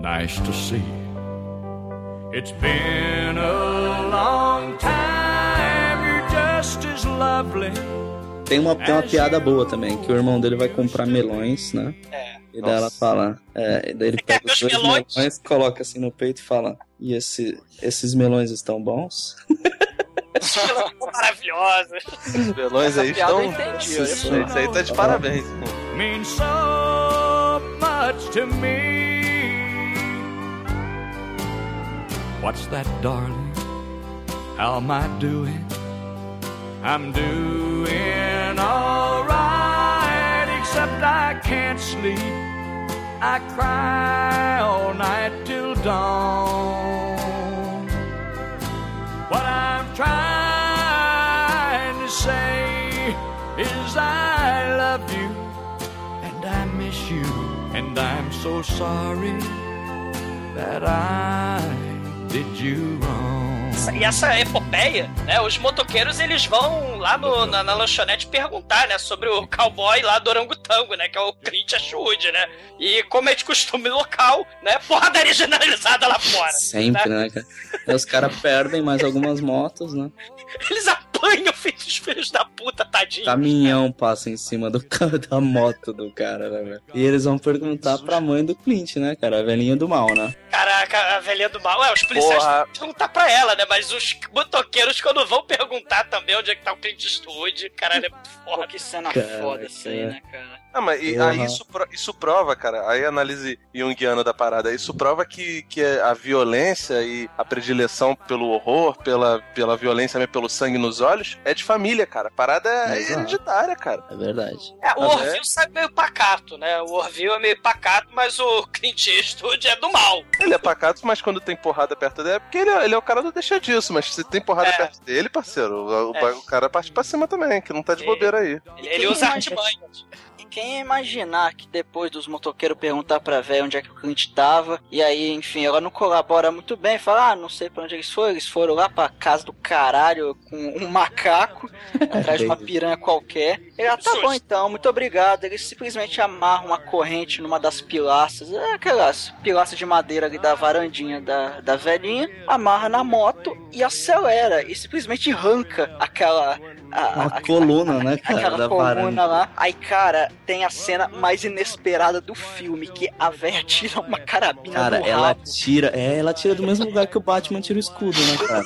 Nice to see you. It's been a long time. You're just as lovely. Tem uma, tem uma piada boa também, que o irmão dele vai comprar melões, né? É. E daí ela fala, é, e daí ele pega os dois melões? melões, coloca assim no peito e fala, e esse, esses melões estão bons? Ela ficou maravilhosa. Os velões aí Essa piada eu estão. entendi, olha Isso isso aí tá de parabéns. Means so much to me. What's that, darling? How am I doing? I'm doing alright, except I can't sleep. I cry all night till dawn. What I'm trying to say is I love you and I miss you, and I'm so sorry that I did you wrong. E essa epopeia, né? Os motoqueiros eles vão lá no- na, na lanchonete perguntar, né? Sobre o cowboy lá do orangotango, né? Que é o Clint Eastwood, né? E como é de costume local, né? Porradaria generalizada lá fora. Sempre, né, cara? Aí os caras perdem mais algumas motos, né? Eles apanham feitos os filhos da puta, tadinho. Caminhão passa em cima do ca- da moto do cara, né, velho? E eles vão perguntar pra mãe do Clint, né, cara? A velhinha do mal, né? Caraca, a velhinha do mal. É, os policiais Porra. vão perguntar pra ela, né? Mas os motoqueiros, quando vão perguntar também onde é que tá o Clint Eastwood, caralho, é muito Pô, foda. que cena Cara, foda isso aí, né, cara? Ah, mas e- Porra. aí isso, isso prova, cara, aí a análise junguiana da parada, isso prova que, que a violência e a predileção pelo horror, pela, pela violência mesmo, pelo sangue nos olhos, é de família, cara. A parada é Exato. hereditária, cara. É verdade. É, o Mas Orville sai meio pacato, né? O Orville é meio pacato, mas o Clint Eastwood é do mal. Ele é pacato, mas quando tem porrada perto dele, é porque ele é, ele é o cara do deixa disso, mas se tem porrada É. perto dele, parceiro, o, o- É. o cara parte pra cima também, que não tá de É. bobeira aí. Ele, ele usa artimanhas. Quem ia imaginar que depois dos motoqueiros perguntar pra velha onde é que o Clint tava, e aí, enfim, ela não colabora muito bem, fala, ah, não sei pra onde eles foram, eles foram lá pra casa do caralho com um macaco atrás de uma piranha qualquer. Ele, ah, tá bom então, muito obrigado. Eles simplesmente amarram uma corrente numa das pilastras, é, aquelas pilastras de madeira ali da varandinha da, da velhinha, amarra na moto e acelera, e simplesmente arranca aquela... a- a- Uma a- coluna, né, cara, aquela da coluna varanda. lá. Aí, cara, tem a cena mais inesperada do filme, que a véia tira uma carabina Cara, do ela rabo. tira. É, ela tira do mesmo lugar que o Batman tira o escudo, né, cara?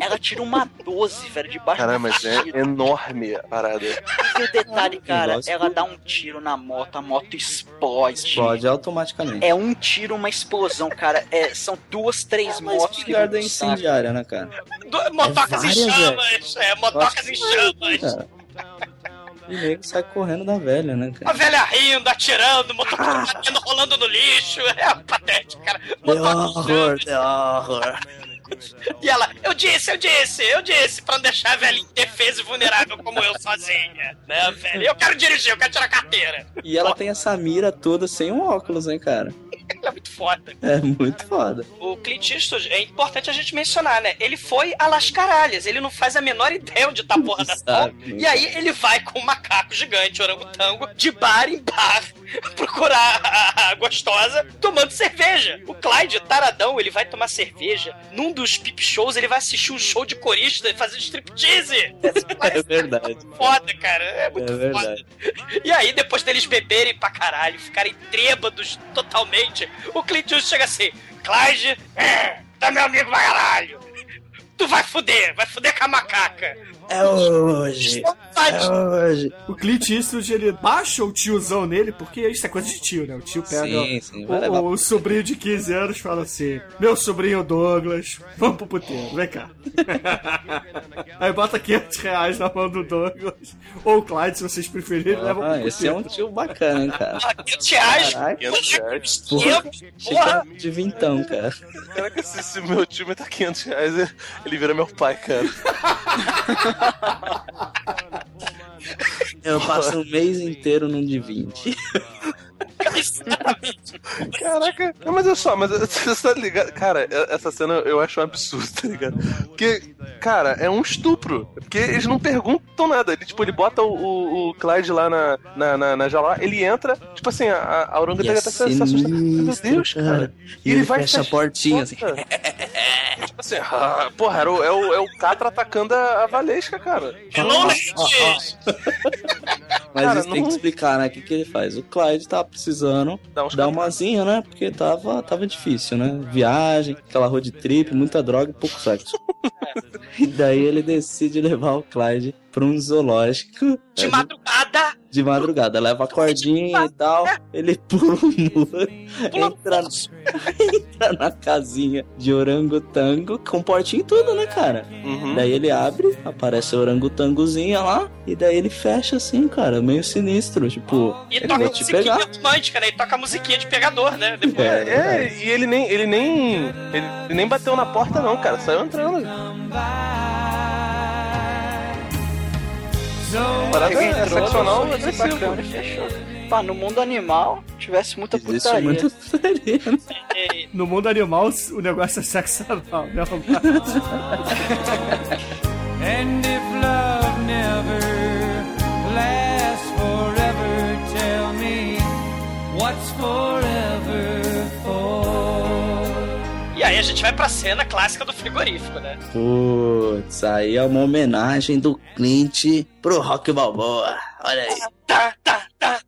Ela tira uma 12, velho, debaixo Caramba, do mas é enorme a parada. E o detalhe, cara, ela dá um tiro na moto, a moto explode. Explode automaticamente. É um tiro, uma explosão, cara. É, são duas, três Mas motos que vão incendiária, né, cara? Do- Motocas em várias, velho. chamas. É, motocas em chamas. Cara. E o nego sai correndo da velha, né, A cara? velha rindo, atirando, motoqueiro batendo, rolando no lixo. É patético, cara. The horror, the horror. E ela, eu disse, eu disse, eu disse, pra não deixar a velha indefesa e vulnerável como eu sozinha. Né, velha? Eu quero dirigir, eu quero tirar carteira. E ela tem essa mira toda sem um óculos, hein, cara? Ela muito foda. É muito foda. O Clint Eastwood, é importante a gente mencionar, né? Ele foi a las caralhas, ele não faz a menor ideia onde tá a porra da tal. E aí ele vai com um macaco gigante, orangotango, de bar em bar, procurar a, gostosa, tomando cerveja. O Clyde, taradão, ele vai tomar cerveja. Num dos pip shows, ele vai assistir um show de corista fazendo striptease. É verdade. Foda, cara. É muito É verdade. foda. E aí, depois deles beberem pra caralho, ficarem trêbados totalmente, o Clint Eastwood chega assim, Clyde, é, tá meu amigo pra caralho. Tu vai fuder, vai fuder com a macaca. É hoje. É hoje. O Clint Eastwood, ele baixa o tiozão nele, porque isso é coisa de tio, né? O tio pega Sim, o- sim, o, vai levar o sobrinho de 15 anos fala assim: Meu sobrinho Douglas, vamos pro puteiro, vem cá. Aí bota 500 reais na mão do Douglas. Ou o Clyde, se vocês preferirem, leva pro Ah, puteiro. esse é um tio bacana, hein, cara. 500 reais? Caraca. 500 reais. De vintão, cara. Caraca, se, se meu tio me dá 500 reais, ele- vira meu pai, cara. Eu passo um mês inteiro num de 20. Caraca, não, mas é só, mas você tá ligado? Cara, essa cena eu acho um absurdo, tá ligado? Porque, cara, é um estupro. Porque eles não perguntam nada. Ele, tipo, ele bota o, o, o Clyde lá na, na, na, na jaula, ele entra, tipo assim, a, a Orangutanga E é até se se assusta. Meu Deus, cara. E ele vai fecha a portinha, assim. tipo assim, ah, porra, era o, é, o, é o Catra atacando a, a Valesca, cara. Hello, Mas Cara, isso tem não- que explicar, né? O que, que ele faz? O Clyde tava precisando Dá uns dar uma zinha, né? Porque tava, tava difícil, né? Viagem, aquela road trip, muita droga e pouco sexo. e daí ele decide levar o Clyde pra um zoológico De é, madrugada, de madrugada. Leva a cordinha e tal. Ele pula o muro, pula entra, entra na casinha de orangotango, com portinho e tudo, né, cara? Uhum. Daí ele abre, aparece a orangotangozinha lá, e daí ele fecha assim, cara, meio sinistro, tipo, e ele toca vai a te musiquinha pegar. romântica, né? E toca a musiquinha de pegador, né? Depois. É, É, e ele nem, ele nem. Ele, ele nem bateu na porta, não, cara. Saiu entrando. Parada Ele é entrou, um sorriso agressivo. bacana e fechou. Pá, no mundo animal, tivesse muita Existe putaria. muita putaria, né? No mundo animal, o negócio é sexo anal, né? And if love never lasts forever, tell me what's forever for? Aí a gente vai pra cena clássica do frigorífico, né? Putz, aí é uma homenagem do Clint pro Rock Balboa. Olha aí. Tá, tá, tá.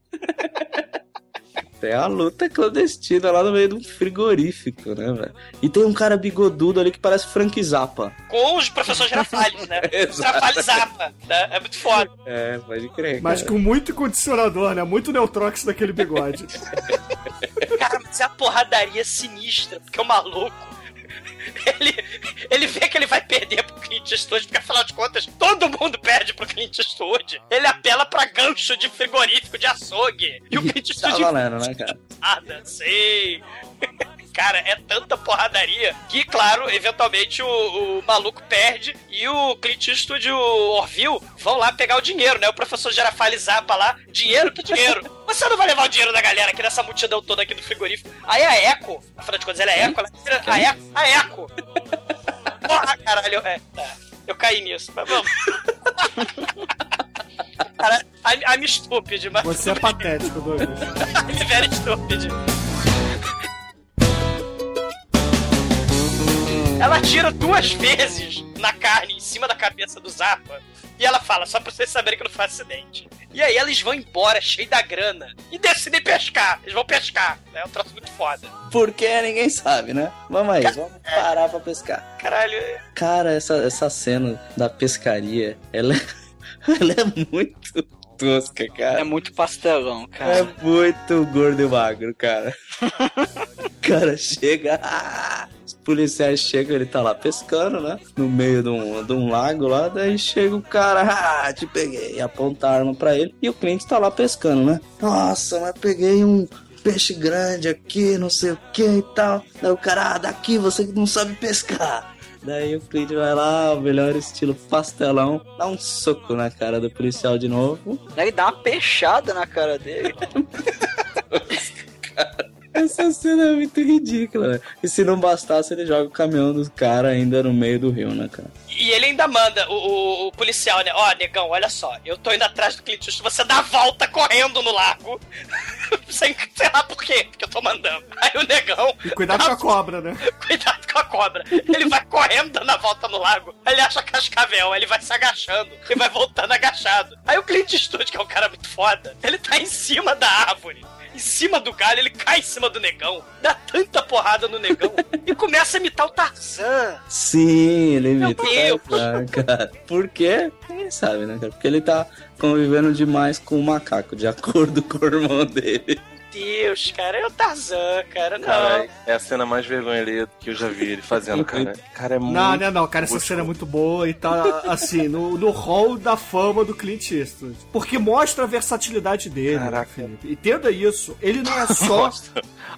Tem a luta clandestina lá no meio do frigorífico, né, velho? E tem um cara bigodudo ali que parece Frank Zappa. Com os professores Girafales, né? Girafales Zapa, né? É muito foda. É, pode crer. Mas cara. com muito condicionador, né? Muito Neutrox naquele bigode. Cara, mas é a porradaria sinistra, porque o maluco. Ele, ele vê que ele vai perder pro Clint Eastwood, porque afinal de contas, todo mundo perde pro Clint Eastwood. Ele apela pra gancho de frigorífico, de açougue. E o Clint Tá Eastwood valendo, né, cara? nada, sei. Cara, é tanta porradaria que, claro, eventualmente o, o maluco perde e o Clint Eastwood e o Orville vão lá pegar o dinheiro, né? O professor Girafales Zapa lá, dinheiro, que dinheiro? Você não vai levar o dinheiro da galera aqui nessa multidão toda aqui do frigorífico. Aí a Eco, afinal de contas ela é Eco, ela tira a Eco, a Eco. Porra, caralho, é, tá. Eu caí nisso, mas vamos. Cara, I'm, I'm stupid, mas... Você é patético, Douglas. I'm very stupid. Ela tira duas vezes na carne em cima da cabeça do Zappa. E ela fala, só pra vocês saberem que não foi acidente. E aí eles vão embora, cheio da grana. E decidem pescar. Eles vão pescar. É um troço muito foda. Porque ninguém sabe, né? Vamos aí, vamos parar pra pescar. Caralho, é- Cara, essa, essa cena da pescaria, ela é, ela é muito tosca, É cara. muito pastelão, É cara. muito gordo e magro, cara. O cara chega. policiais chegam, ele tá lá pescando, né? No meio de um, de um lago lá. Daí chega o cara, ah, te peguei. E aponta a arma pra ele. E o cliente tá lá pescando, né? Nossa, mas peguei um peixe grande aqui, não sei o que e tal. Daí o cara, ah, daqui você que não sabe pescar. Daí o Clint vai lá, o melhor estilo pastelão, dá um soco na cara do policial de novo. Ele dá uma peixada na cara dele. Essa cena é muito ridícula, né? E se não bastasse, ele joga o caminhão dos caras ainda no meio do rio, né, cara? E ele ainda manda o, o- o policial, né? Ó, negão, olha só, eu tô indo atrás do Clint Eastwood, você dá a volta correndo no lago. Sem, sei lá por quê, porque eu tô mandando. Aí o negão. E cuidado com a cobra, né? Cuidado com a cobra. Ele vai correndo dando a volta no lago. Aí ele acha cascavel, aí ele vai se agachando e vai voltando agachado. Aí o Clint Eastwood, que é um cara muito foda, ele tá em cima da árvore. Em cima do galho, ele cai em cima do negão, dá tanta porrada no negão e começa a imitar o Tarzan. Sim, ele Meu imita Deus. o Tarzan, cara. Por quê? Ninguém sabe, né, cara? Porque ele tá convivendo demais com o macaco, de acordo com o irmão dele. Deus, cara, é o Tarzan, cara. Não. Cara, é a cena mais vergonha ali que eu já vi ele fazendo, cara. Cara, é muito. Não, não, não, cara, essa gostoso. cena é muito boa e tá, assim, no, no hall da fama do Clint Eastwood. Porque mostra a versatilidade dele, Caraca. Felipe. Entenda isso. Ele não é só.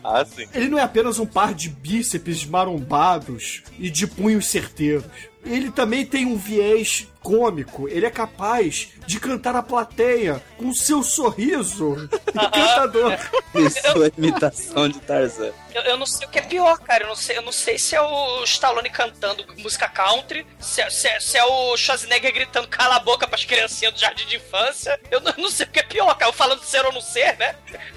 Ah, sim. Ele não é apenas um par de bíceps marombados e de punhos certeiros. Ele também tem um viés cômico. Ele é capaz de cantar a plateia com seu sorriso encantador. Isso é imitação de Tarzan. Eu, eu não sei o que é pior, cara. Eu não sei, eu não sei se é o Stallone cantando música country, se é, se é- se é o Schwarzenegger gritando cala a boca pras criancinhas do jardim de infância. Eu não, não sei o que é pior, cara. Eu falando ser ou não ser, né?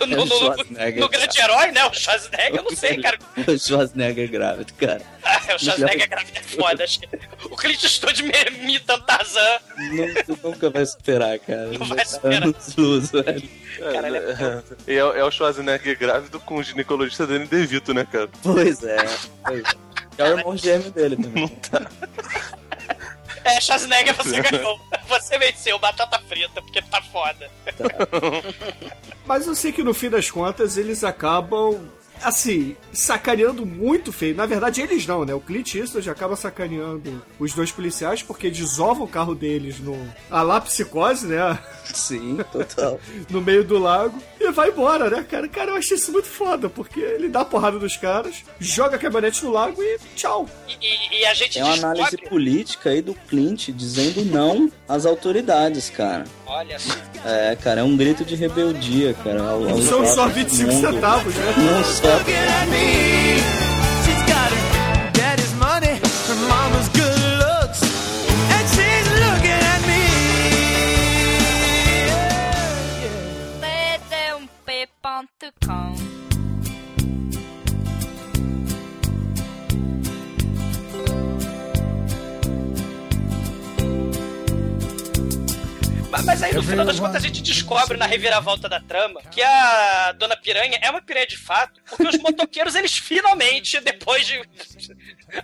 No, no- no- no grande herói, né? O Schwarzenegger, eu não sei, cara. O Schwarzenegger grávido, cara. Ah, o Schwarzenegger grávido é foda. acho que- O Clint Eastwood me imitando Tarzan. Nunca, nunca vai superar, cara. Não Já vai tá superar. anos luz, velho. Caralho, é É, é, o- é o Schwarzenegger grávido com o ginecologista Danny DeVito, né, cara? Pois é. Pois é. É o irmão gêmeo dele também. É, Schwarzenegger, você ganhou. Você venceu, batata frita, porque tá foda. Mas eu sei que no fim das contas eles acabam, assim, sacaneando muito feio. Na verdade, eles não, né? O Clint Eastwood acaba sacaneando os dois policiais porque desovam o carro deles no. A lá psicose, né? Sim, total. no meio do lago e vai embora, né, cara? Cara, eu achei isso muito foda, porque ele dá a porrada dos caras, joga a caminhonete no lago e tchau. E, e- e a gente É uma descobre... análise política aí do Clint dizendo não às autoridades, cara. Olha só. É, cara, é um grito de rebeldia, cara. Ao, ao São só jovem 25 mundo. centavos, né? Não só. td1p.com Mas, mas aí no final das contas a gente descobre na reviravolta da trama que a Dona Piranha é uma piranha de fato, porque os motoqueiros eles finalmente, depois de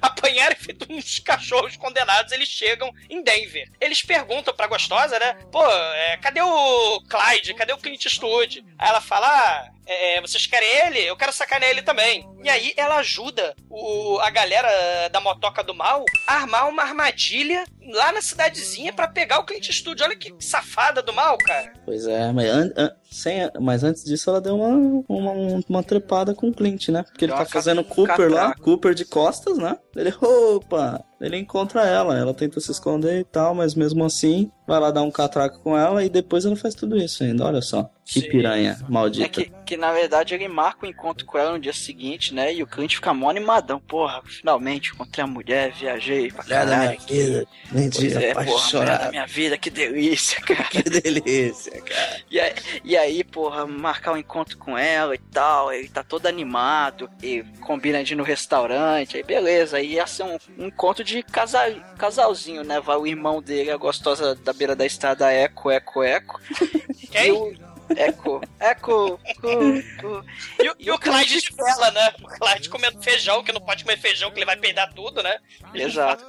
apanharem feito uns cachorros condenados, eles chegam em Denver. Eles perguntam pra gostosa, né? Pô, é, cadê o Clyde? Cadê o Clint Eastwood? Aí ela fala, ah, é, vocês querem ele? Eu quero sacanear ele também. E aí ela ajuda o, a galera da motoca do mal a armar uma armadilha lá na cidadezinha pra pegar o Clint Eastwood. Olha que safada do mal, cara. Pois é, mas, an- an- sem, mas antes disso ela deu uma, uma, uma trepada com o Clint, né? Porque ele tá fazendo Cooper lá. Cooper de costas, né? Ele, opa! Ele encontra ela, ela tenta se esconder e tal, mas mesmo assim vai lá dar um catraco com ela e depois ela faz tudo isso ainda, olha só. Que Sim. piranha É maldita. que, que na verdade ele marca o encontro com ela no dia seguinte, né? E o Clint fica mó animadão. Porra, finalmente encontrei a mulher, viajei pra Mulher da minha caralho. vida, mentira, é, porra, mulher da apaixonado. minha vida, que delícia, cara. Que delícia, cara. E aí, e aí, porra, marcar um encontro com ela e tal, ele tá todo animado, e combina de ir no restaurante, aí beleza, aí ia ser um, um encontro de casal, casalzinho, né? Vai o irmão dele, a gostosa da beira da estrada, Eco, Eco, Eco. E Quem? o Eco, Eco, cu. E, o- e o Clyde de vela, né? O Clyde comendo feijão, que não pode comer feijão, que ele vai peidar tudo, né? Exato.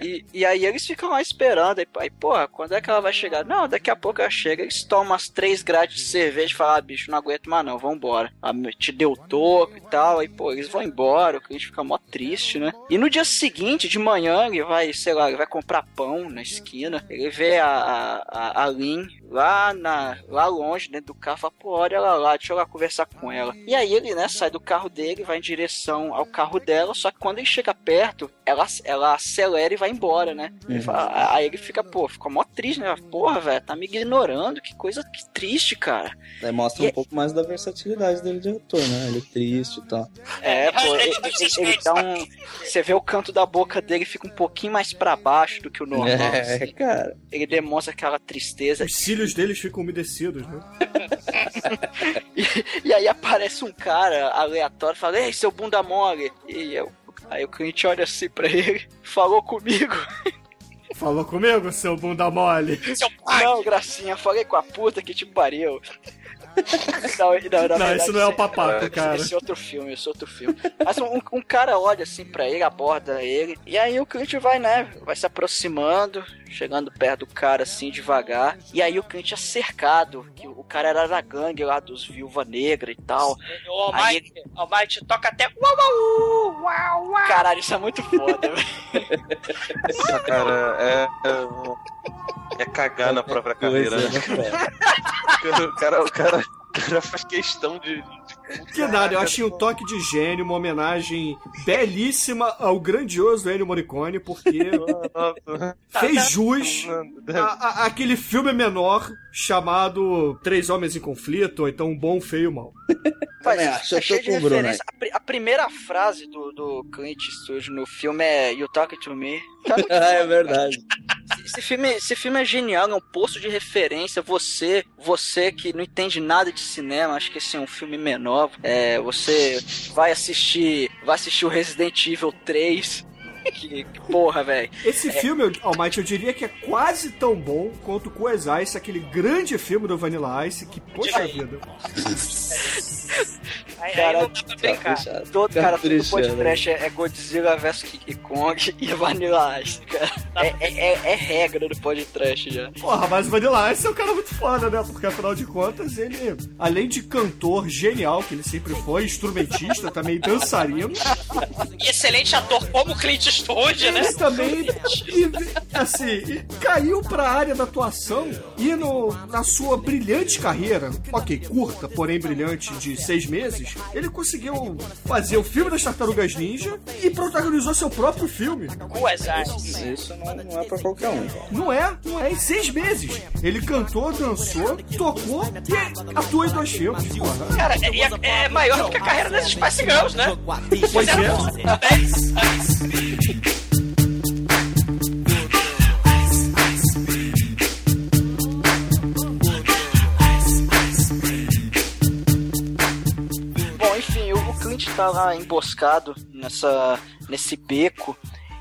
E, e aí eles ficam lá esperando. Aí, aí, porra, quando é que ela vai chegar? Não, daqui a pouco ela chega. Eles tomam umas três grades de cerveja e falam: ah, bicho, não aguento mais não, vambora. Ah, te deu toco e tal. Aí, pô, eles vão embora. O cliente fica mó triste, né? E no dia seguinte, de manhã, ele vai, sei lá, ele vai comprar pão na esquina. Ele vê a, a, a, a Lin lá, na, lá longe, dentro do carro. Fala, pô, olha ela lá, deixa eu lá conversar com ela. E aí ele, né, sai do carro dele, vai em direção ao carro dela. Só que quando ele chega perto, ela, ela espera e vai embora, né? Ele Uhum. fala- aí ele fica, pô, fica mó triste, né? Porra, velho, tá me ignorando, que coisa que triste, cara. Daí mostra um pouco mais da versatilidade dele de ator, né? Ele é triste e tal. É, pô, ele, ele- ele dá um. Você vê o canto da boca dele fica um pouquinho mais pra baixo do que o normal. É, assim. cara. Ele demonstra aquela tristeza. Os cílios deles ficam umedecidos, né? E aí aparece um cara aleatório e fala: Ei, seu bunda mole. E eu, aí o cliente olha assim pra ele: Falou comigo. Falou comigo, seu bunda mole. Não, gracinha, falei com a puta que te pariu. Não, não, na Não, verdade, isso não é o papaco, cara. Esse é outro filme, esse é outro filme. Mas um, um cara olha assim pra ele, aborda ele, e aí o cliente vai, né? Vai se aproximando, chegando perto do cara assim devagar. E aí o cliente é cercado, que o cara era da gangue lá dos Viúva Negra e tal. O Almighty, Almighty toca até. Uau, uau, uau, uau. Caralho, isso é muito foda, velho. Cara é, é, é cagar na própria carreira. Coisa, né? né, cara? O cara, o cara, o cara faz questão de. de- Que nada, eu achei um toque de gênio, uma homenagem belíssima ao grandioso Ennio Morricone, porque fez jus a, a- aquele filme menor chamado Três Homens em Conflito, ou então Um Bom, Feio e Mal. Mas acho, é eu tô cheio de com o Bruno referência. A, pri- a primeira frase do, do Clint Eastwood no filme é You Talk To Me. Tá Ah, é verdade. Esse filme, esse filme é genial, é um poço de referência. Você, você que não entende nada de cinema, acho que esse é um filme menor. É, você vai assistir, vai assistir o Resident Evil 3. Que, que porra, velho. Esse filme, Almighty, eu diria que é quase tão bom quanto o Ice, aquele grande filme do Vanilla Ice, que, poxa vida. Aí, aí Cara, não dá pra brincar. Todo, cara, todo podcast é é Godzilla vs King Kong e Vanilla Ice, cara. É, é, é- é regra do podcast já. Porra, mas o Vanilla Ice é um cara muito foda, né? Porque afinal de contas, ele, além de cantor genial, que ele sempre foi, instrumentista, também dançarino, E excelente ator como Clint Eastwood, né? ele também, e, assim, e caiu pra área da atuação e no, na sua brilhante carreira, ok, curta, porém brilhante, de seis meses, ele conseguiu fazer o filme das Tartarugas Ninja e protagonizou seu próprio filme. Eyes. Isso não, não é pra qualquer um. Não é, não é, em seis meses. Ele cantou, dançou, tocou e atuou em dois filmes. Cara, é, é- é maior do que a carreira das Spice Girls, né? Pois é. Clint tá lá emboscado nessa, nesse beco.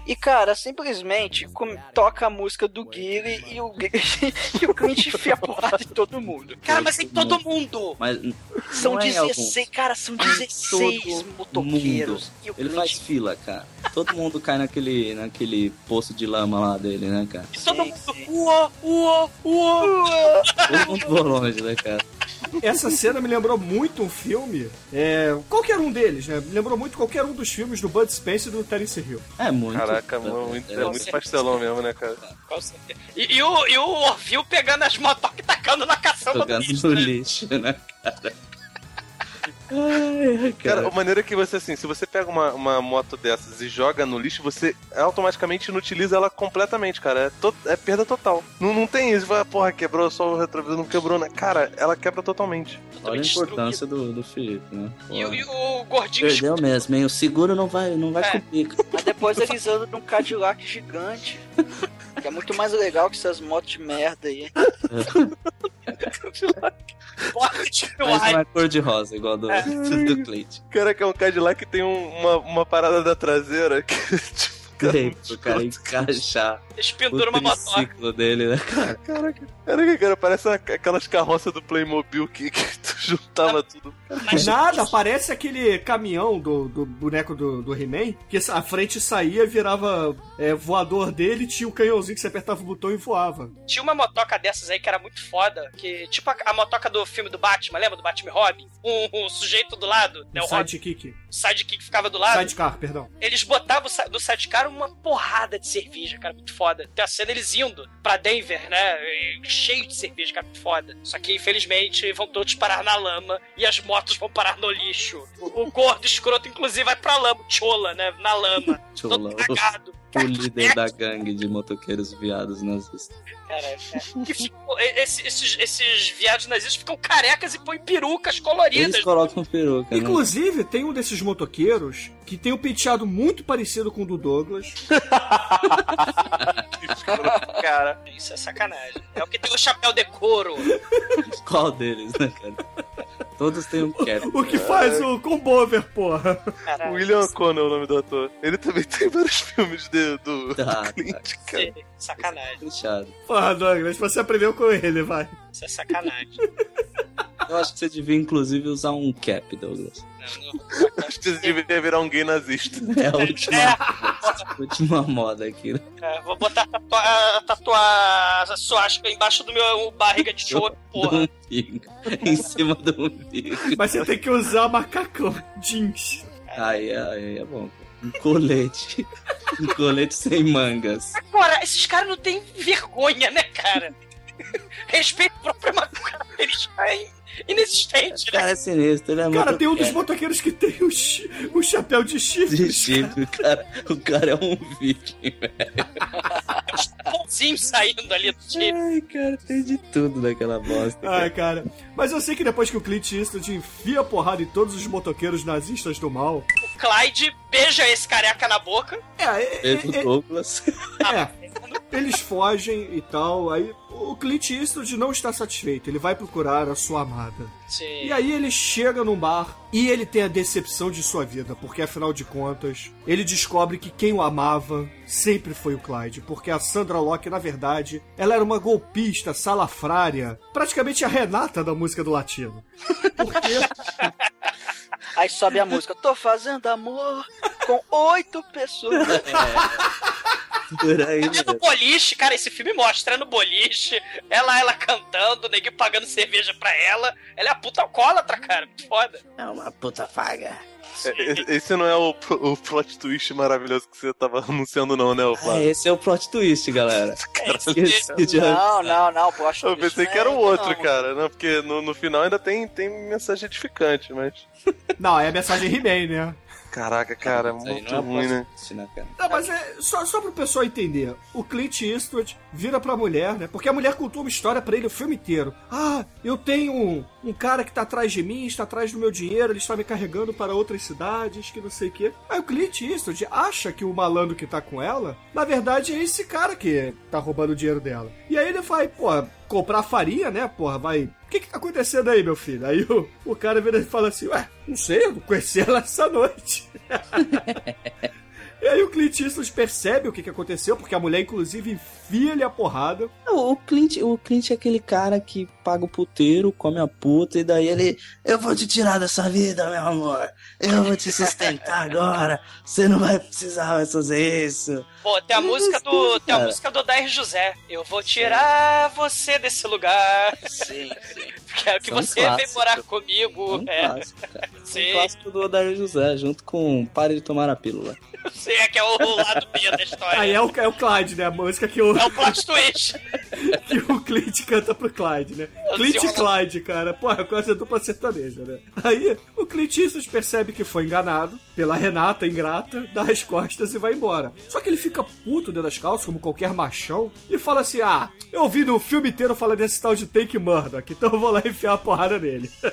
E, cara, simplesmente toca a música do Guile e o, e o Clint enfia a porrada em todo mundo. Cara, mas em todo mundo. Mas São não é em 16, alguns. cara, são Em 16 todo motoqueiros. E Ele Clint faz fila, cara. Todo mundo cai naquele, naquele poço de lama lá dele, né, cara? E todo mundo. Uó, uó, uó. Todo mundo longe, né, cara? Essa cena me lembrou muito um filme. É, qualquer um deles, né? Me lembrou muito qualquer um dos filmes do Bud Spencer e do Terence Hill. É muito. Caraca, mano, muito- é muito pastelão mesmo, né, cara? Com certeza. E, e o, e o Orville pegando as motoques e tacando na caçamba do no né? lixo, né, cara? Ai, Cara, cara. a maneira é que você, assim, se você pega uma, uma moto dessas e joga no lixo, você automaticamente inutiliza ela completamente, cara. É, to- é perda total. Não, não tem isso, vai, porra, quebrou só o retrovisor, não quebrou, né? Cara, ela quebra totalmente. Olha a importância do, do Felipe, né? E, o- e o gordinho Perdeu mesmo, hein? O seguro não vai, não vai É. comigo. Mas depois eles andam num Cadillac gigante. Que é muito mais legal que essas motos de merda aí. Mas não ar. é cor de rosa, igual do, do Clint. Cara, que é um Cadillac que tem um- uma, uma parada da traseira que, tipo, Tem pro cara encaixar Eles penduram uma motoca. dele, né, cara? Caraca, caraca, cara, parece aquelas carroças do Playmobil que, que tu juntava tudo. Nada, parece aquele caminhão do, do boneco do, do He-Man, que a frente saía, virava é, voador dele, tinha o canhãozinho que você apertava o botão e voava. Tinha uma motoca dessas aí que era muito foda, que tipo a, a motoca do filme do Batman, lembra do Batman e Robin? Um, um sujeito do lado, né, o Sidekick. o sidekick ficava do lado. Sidecar, perdão. Eles botavam do sidecar um, uma porrada de cerveja, cara, muito foda. Tem a cena eles indo pra Denver, né? Cheio de cerveja, cara, muito foda. Só que, infelizmente, vão todos parar na lama e as motos vão parar no lixo. O, o gordo escroto, inclusive, vai pra lama, chola, né? Na lama. Chola, todo cagado. O líder da gangue de motoqueiros viados nazistas. É- que ficou- esse- esses, esses viados nazistas ficam carecas e põem perucas coloridas. Eles colocam peruca, né? Inclusive, tem um desses motoqueiros que tem um penteado muito parecido com o do Douglas. Cara. Isso é sacanagem. É o que tem o chapéu de couro. Qual deles, né, cara? Todos têm um cap. O que faz o combover, porra. Caralho. William O'Connell é o nome do ator. Ele também tem vários filmes de, do Tá, Clint, cara. Sim, Sacanagem. Fechado. Porra, Douglas, você aprendeu com ele, vai. Isso é sacanagem. Eu acho que você devia, inclusive, usar um cap, Douglas. Acho que você deveria virar um gay nazista. É a última, a última moda aqui. né? É, vou botar a suástica embaixo do meu barriga de Do porra. umbigo. em cima do umbigo. Mas você tem que usar macacão jeans. Aí, aí é bom. Um colete. Um colete sem mangas. Agora, esses caras não têm vergonha, né, cara? Respeito própria ma- característica é inexistente, né? cara é sinistro, ele é Cara, tem um dos motoqueiro. motoqueiros que tem o, chi- o chapéu de chifre. De chifre, o cara, o cara é um viking, velho. Pãozinho saindo ali do tipo. Ai, cara, tem de tudo naquela bosta. Ai, cara. Mas eu sei que depois que o Clint Eastwood enfia a porrada em todos os motoqueiros nazistas do mal. O Clyde beija esse careca na boca. É, é, Pedro é, Douglas. é, eles fogem e tal. Aí o Clint Eastwood não está satisfeito. Ele vai procurar a sua amada. Sim. E aí ele chega num bar e ele tem a decepção de sua vida, porque afinal de contas, ele descobre que quem o amava sempre foi o Clyde, porque a Sandra Locke, na verdade, ela era uma golpista, salafrária, praticamente a Renata da música do latino. Porque Aí sobe a música. Tô fazendo amor com oito pessoas. Por aí, É no velho. boliche, cara, esse filme mostra é no boliche, ela, ela cantando, o neguinho pagando cerveja pra ela. Ela é a puta alcoólatra, cara. Muito foda. É uma puta faga. É, Esse não é o, o plot twist maravilhoso que você tava anunciando, não, né, Ah, Flávio? esse é o plot twist, galera. Não, não, não, pô, acho Eu pensei que era o não é- outro, não. cara, né? Porque no, no final ainda tem, tem mensagem edificante, mas. Não, é a mensagem He-Man, né? Caraca, cara, aí muito não é ruim, né? né? Não, mas é só, só pro pessoal entender. O Clint Eastwood vira pra mulher, né? Porque a mulher contou uma história pra ele o filme inteiro. Ah, eu tenho um, um cara que tá atrás de mim, está atrás do meu dinheiro, ele está me carregando para outras cidades, que não sei o quê. Aí o Clint Eastwood acha que o malandro que tá com ela, na verdade é esse cara que tá roubando o dinheiro dela. E aí ele vai, pô, comprar farinha, né, porra, vai... Que que tá acontecendo aí, meu filho? Aí o, o cara vira e fala assim, ué, não sei, eu conheci ela essa noite. E aí o Clint Eastwood percebe o que, que aconteceu, porque a mulher, inclusive, enfia-lhe a porrada. O o Clint, o Clint é aquele cara que paga o puteiro, come a puta, e daí ele. Eu vou te tirar dessa vida, meu amor. Eu vou te sustentar agora. Você não vai precisar mais fazer isso. Pô, tem a Que música do. Tem a música do Odair José. Eu vou tirar você desse lugar. Sim, sim. Quero que é um você venha clássico. morar comigo. Um É, clássico, cara. Um sim, clássico do Odair José, junto com Pare de Tomar a Pílula. sim, é que é o lado B da história. Aí é o, é o Clyde, né? A música que o, É o plot twist. que o Clint canta pro Clyde, né? Clint e Clyde, cara. Porra, quase a dupla sertaneja, né? Aí o Clint Eastwood percebe que foi enganado pela Renata ingrata, dá as costas e vai embora. Só que ele fica puto dentro das calças, como qualquer machão, e fala assim: Ah, eu vi no filme inteiro falar desse tal de Take Murdoch, então eu vou lá enfiar a porrada nele.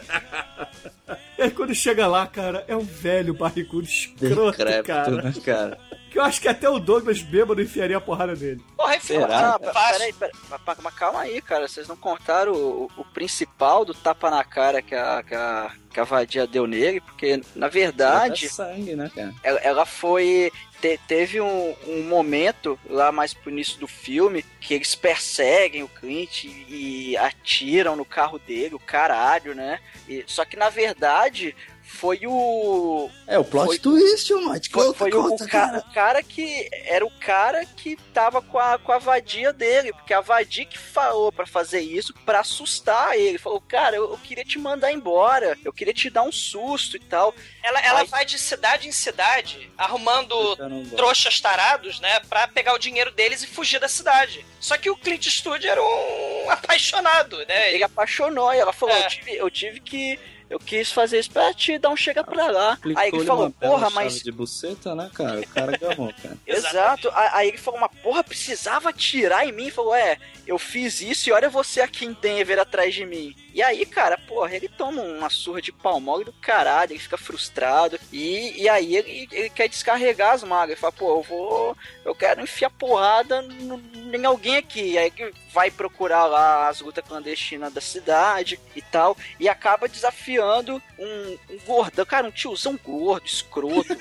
E aí quando chega lá, cara, é um velho barrigudo escroto, Decrépito, cara. né, cara? Eu acho que até o Douglas bêbado enfiaria a porrada nele. Porra, Será? Ah, peraí, peraí. Mas, mas- mas calma aí, cara. Vocês não contaram o, o principal do tapa na cara que a, que a, que a vadia deu nele, porque, na verdade, É sangue, né, cara? ela, ela foi. te- teve um, um momento lá mais pro início do filme que eles perseguem o Clint e, e atiram no carro dele, o caralho, né? E- só que na verdade foi o. É o plot Foi- twist, o Mate. Foi, Conta, foi o, conta, o ca- cara. o cara que. Era o cara que tava com a, com a vadia dele. Porque a vadia que falou pra fazer isso pra assustar ele. Falou, cara, eu, eu queria te mandar embora. Eu queria te dar um susto e tal. Ela, ela Ai. vai de cidade em cidade, arrumando trouxas tarados, né, pra pegar o dinheiro deles e fugir da cidade. Só que o Clint Eastwood era um apaixonado, né? Ele apaixonou e ela falou: É. eu, tive, eu tive que. Eu quis fazer isso pra te dar um chega pra lá. Aí ele falou, porra, chave mas. de buceta, né, cara? O cara gamou, cara. Exato. Aí ele falou, uma porra, precisava atirar em mim. Falou, é, eu fiz isso e olha você aqui em Denver atrás de mim. E aí, cara, porra, ele toma uma surra de pau mole do caralho, ele fica frustrado. E, e aí ele, ele quer descarregar as mágoas. Ele fala, pô, eu vou. Eu quero enfiar porrada no- em alguém aqui. E aí vai procurar lá as lutas clandestinas da cidade e tal. E acaba desafiando um, um gordão, cara, um tiozão gordo, escroto.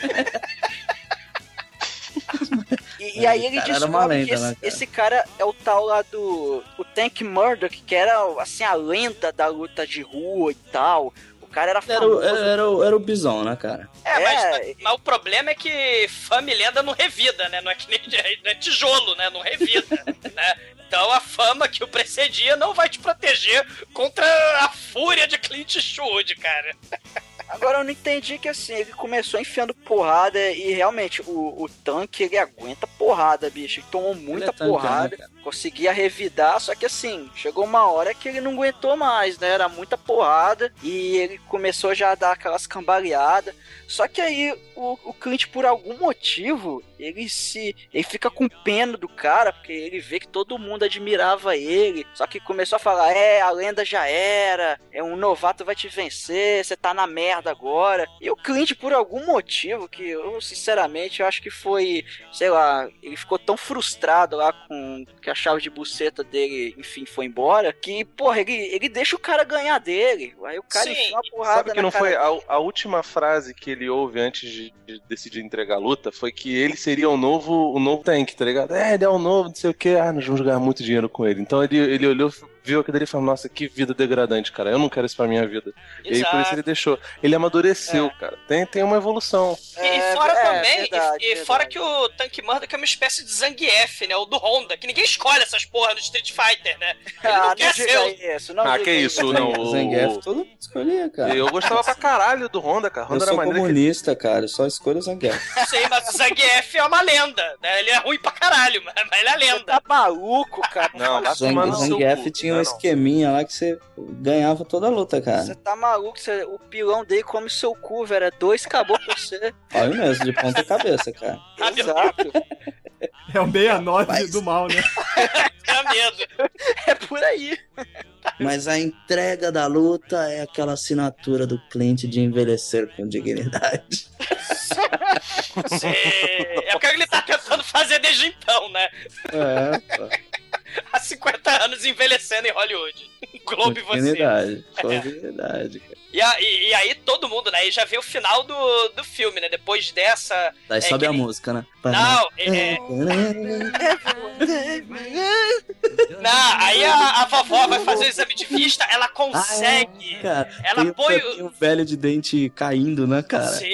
E, e aí ele cara descobre que lenda, esse, né, cara? esse cara é o tal lá do. O Tank Murdoch, que era assim a lenda da luta de rua e tal. O cara era Era, o- famoso. era, era o, era o Bison, né, cara? É, mas, É. mas o problema é que fama e lenda não revida, né? Não é que nem não é tijolo, né? Não revida, né? Então a fama que o precedia não vai te proteger contra a fúria de Clint Eastwood, cara. Agora eu não entendi que assim, ele começou enfiando porrada e realmente o, o tanque ele aguenta porrada, bicho. Ele tomou muita é tanque, porrada, né, cara? Conseguia revidar, só que assim, chegou uma hora que ele não aguentou mais, né? Era muita porrada e ele começou já a dar aquelas cambaleadas. Só que aí o, o Clint, por algum motivo, ele se. ele fica com pena do cara, porque ele vê que todo mundo admirava ele. Só que começou a falar: é, a lenda já era, é um novato vai te vencer, você tá na merda agora. E o Clint, por algum motivo, que eu sinceramente eu acho que foi, sei lá, ele ficou tão frustrado lá com que a chave de buceta dele, enfim, foi embora, que, porra, ele, ele deixa o cara ganhar dele. Aí o cara Sim, enfia uma porrada Sabe que não foi a, a última frase que ele ouve antes de, de decidir entregar a luta foi que ele seria o novo o novo Tank, tá ligado? É, ele é o novo, não sei o que, ah, nós vamos ganhar muito dinheiro com ele. Então ele, ele olhou, viu aquilo dele e falou, nossa, que vida degradante, cara, eu não quero isso pra minha vida. E aí por isso ele deixou. Ele amadureceu, cara. Tem, tem uma evolução. E, É, e fora é, também, e- verdade, e, verdade. fora que o Tank Murdoch é uma espécie de Zangief, né? O do Honda, que ninguém escolhe essas porra no Street Fighter, né? Ele Ah, não não quer ser. isso, não Ah, que isso, não. O Zangief todo mundo escolhia, cara. eu gostava pra caralho do Honda, cara. Eu Honda era sou maneiro que comunista, cara. Eu só escolho o Zangief. Não sei, mas o Zangief é uma lenda, né? Ele é ruim pra caralho, mas ele é Você lenda. tá maluco, cara? Não, Zang- seu Zangief tinha Não, um esqueminha lá que você ganhava toda a luta, Você cara. tá maluco? Você- o pilão dele come seu cu, velho. É dois acabou pra você. Olha mesmo, de ponta cabeça, cara. Exato. É o 69 Mas- do mal, né? Tenha medo. É por aí. Mas a entrega da luta é aquela assinatura do cliente de envelhecer com dignidade. Sim. É o que ele tá tentando fazer desde então, né? É, pô. Há 50 anos envelhecendo em Hollywood. Globo e você. dignidade. Com dignidade, cara. E, a- e- e aí todo mundo, né? E já vê o final do, do filme, né? Depois dessa. Daí É sobe a nem- música, né? Não, é, é- não, aí a, a vovó vai fazer o exame de vista, ela consegue. Cara, Ela tem, põe o- tem um velho de dente caindo, né, cara? Sim,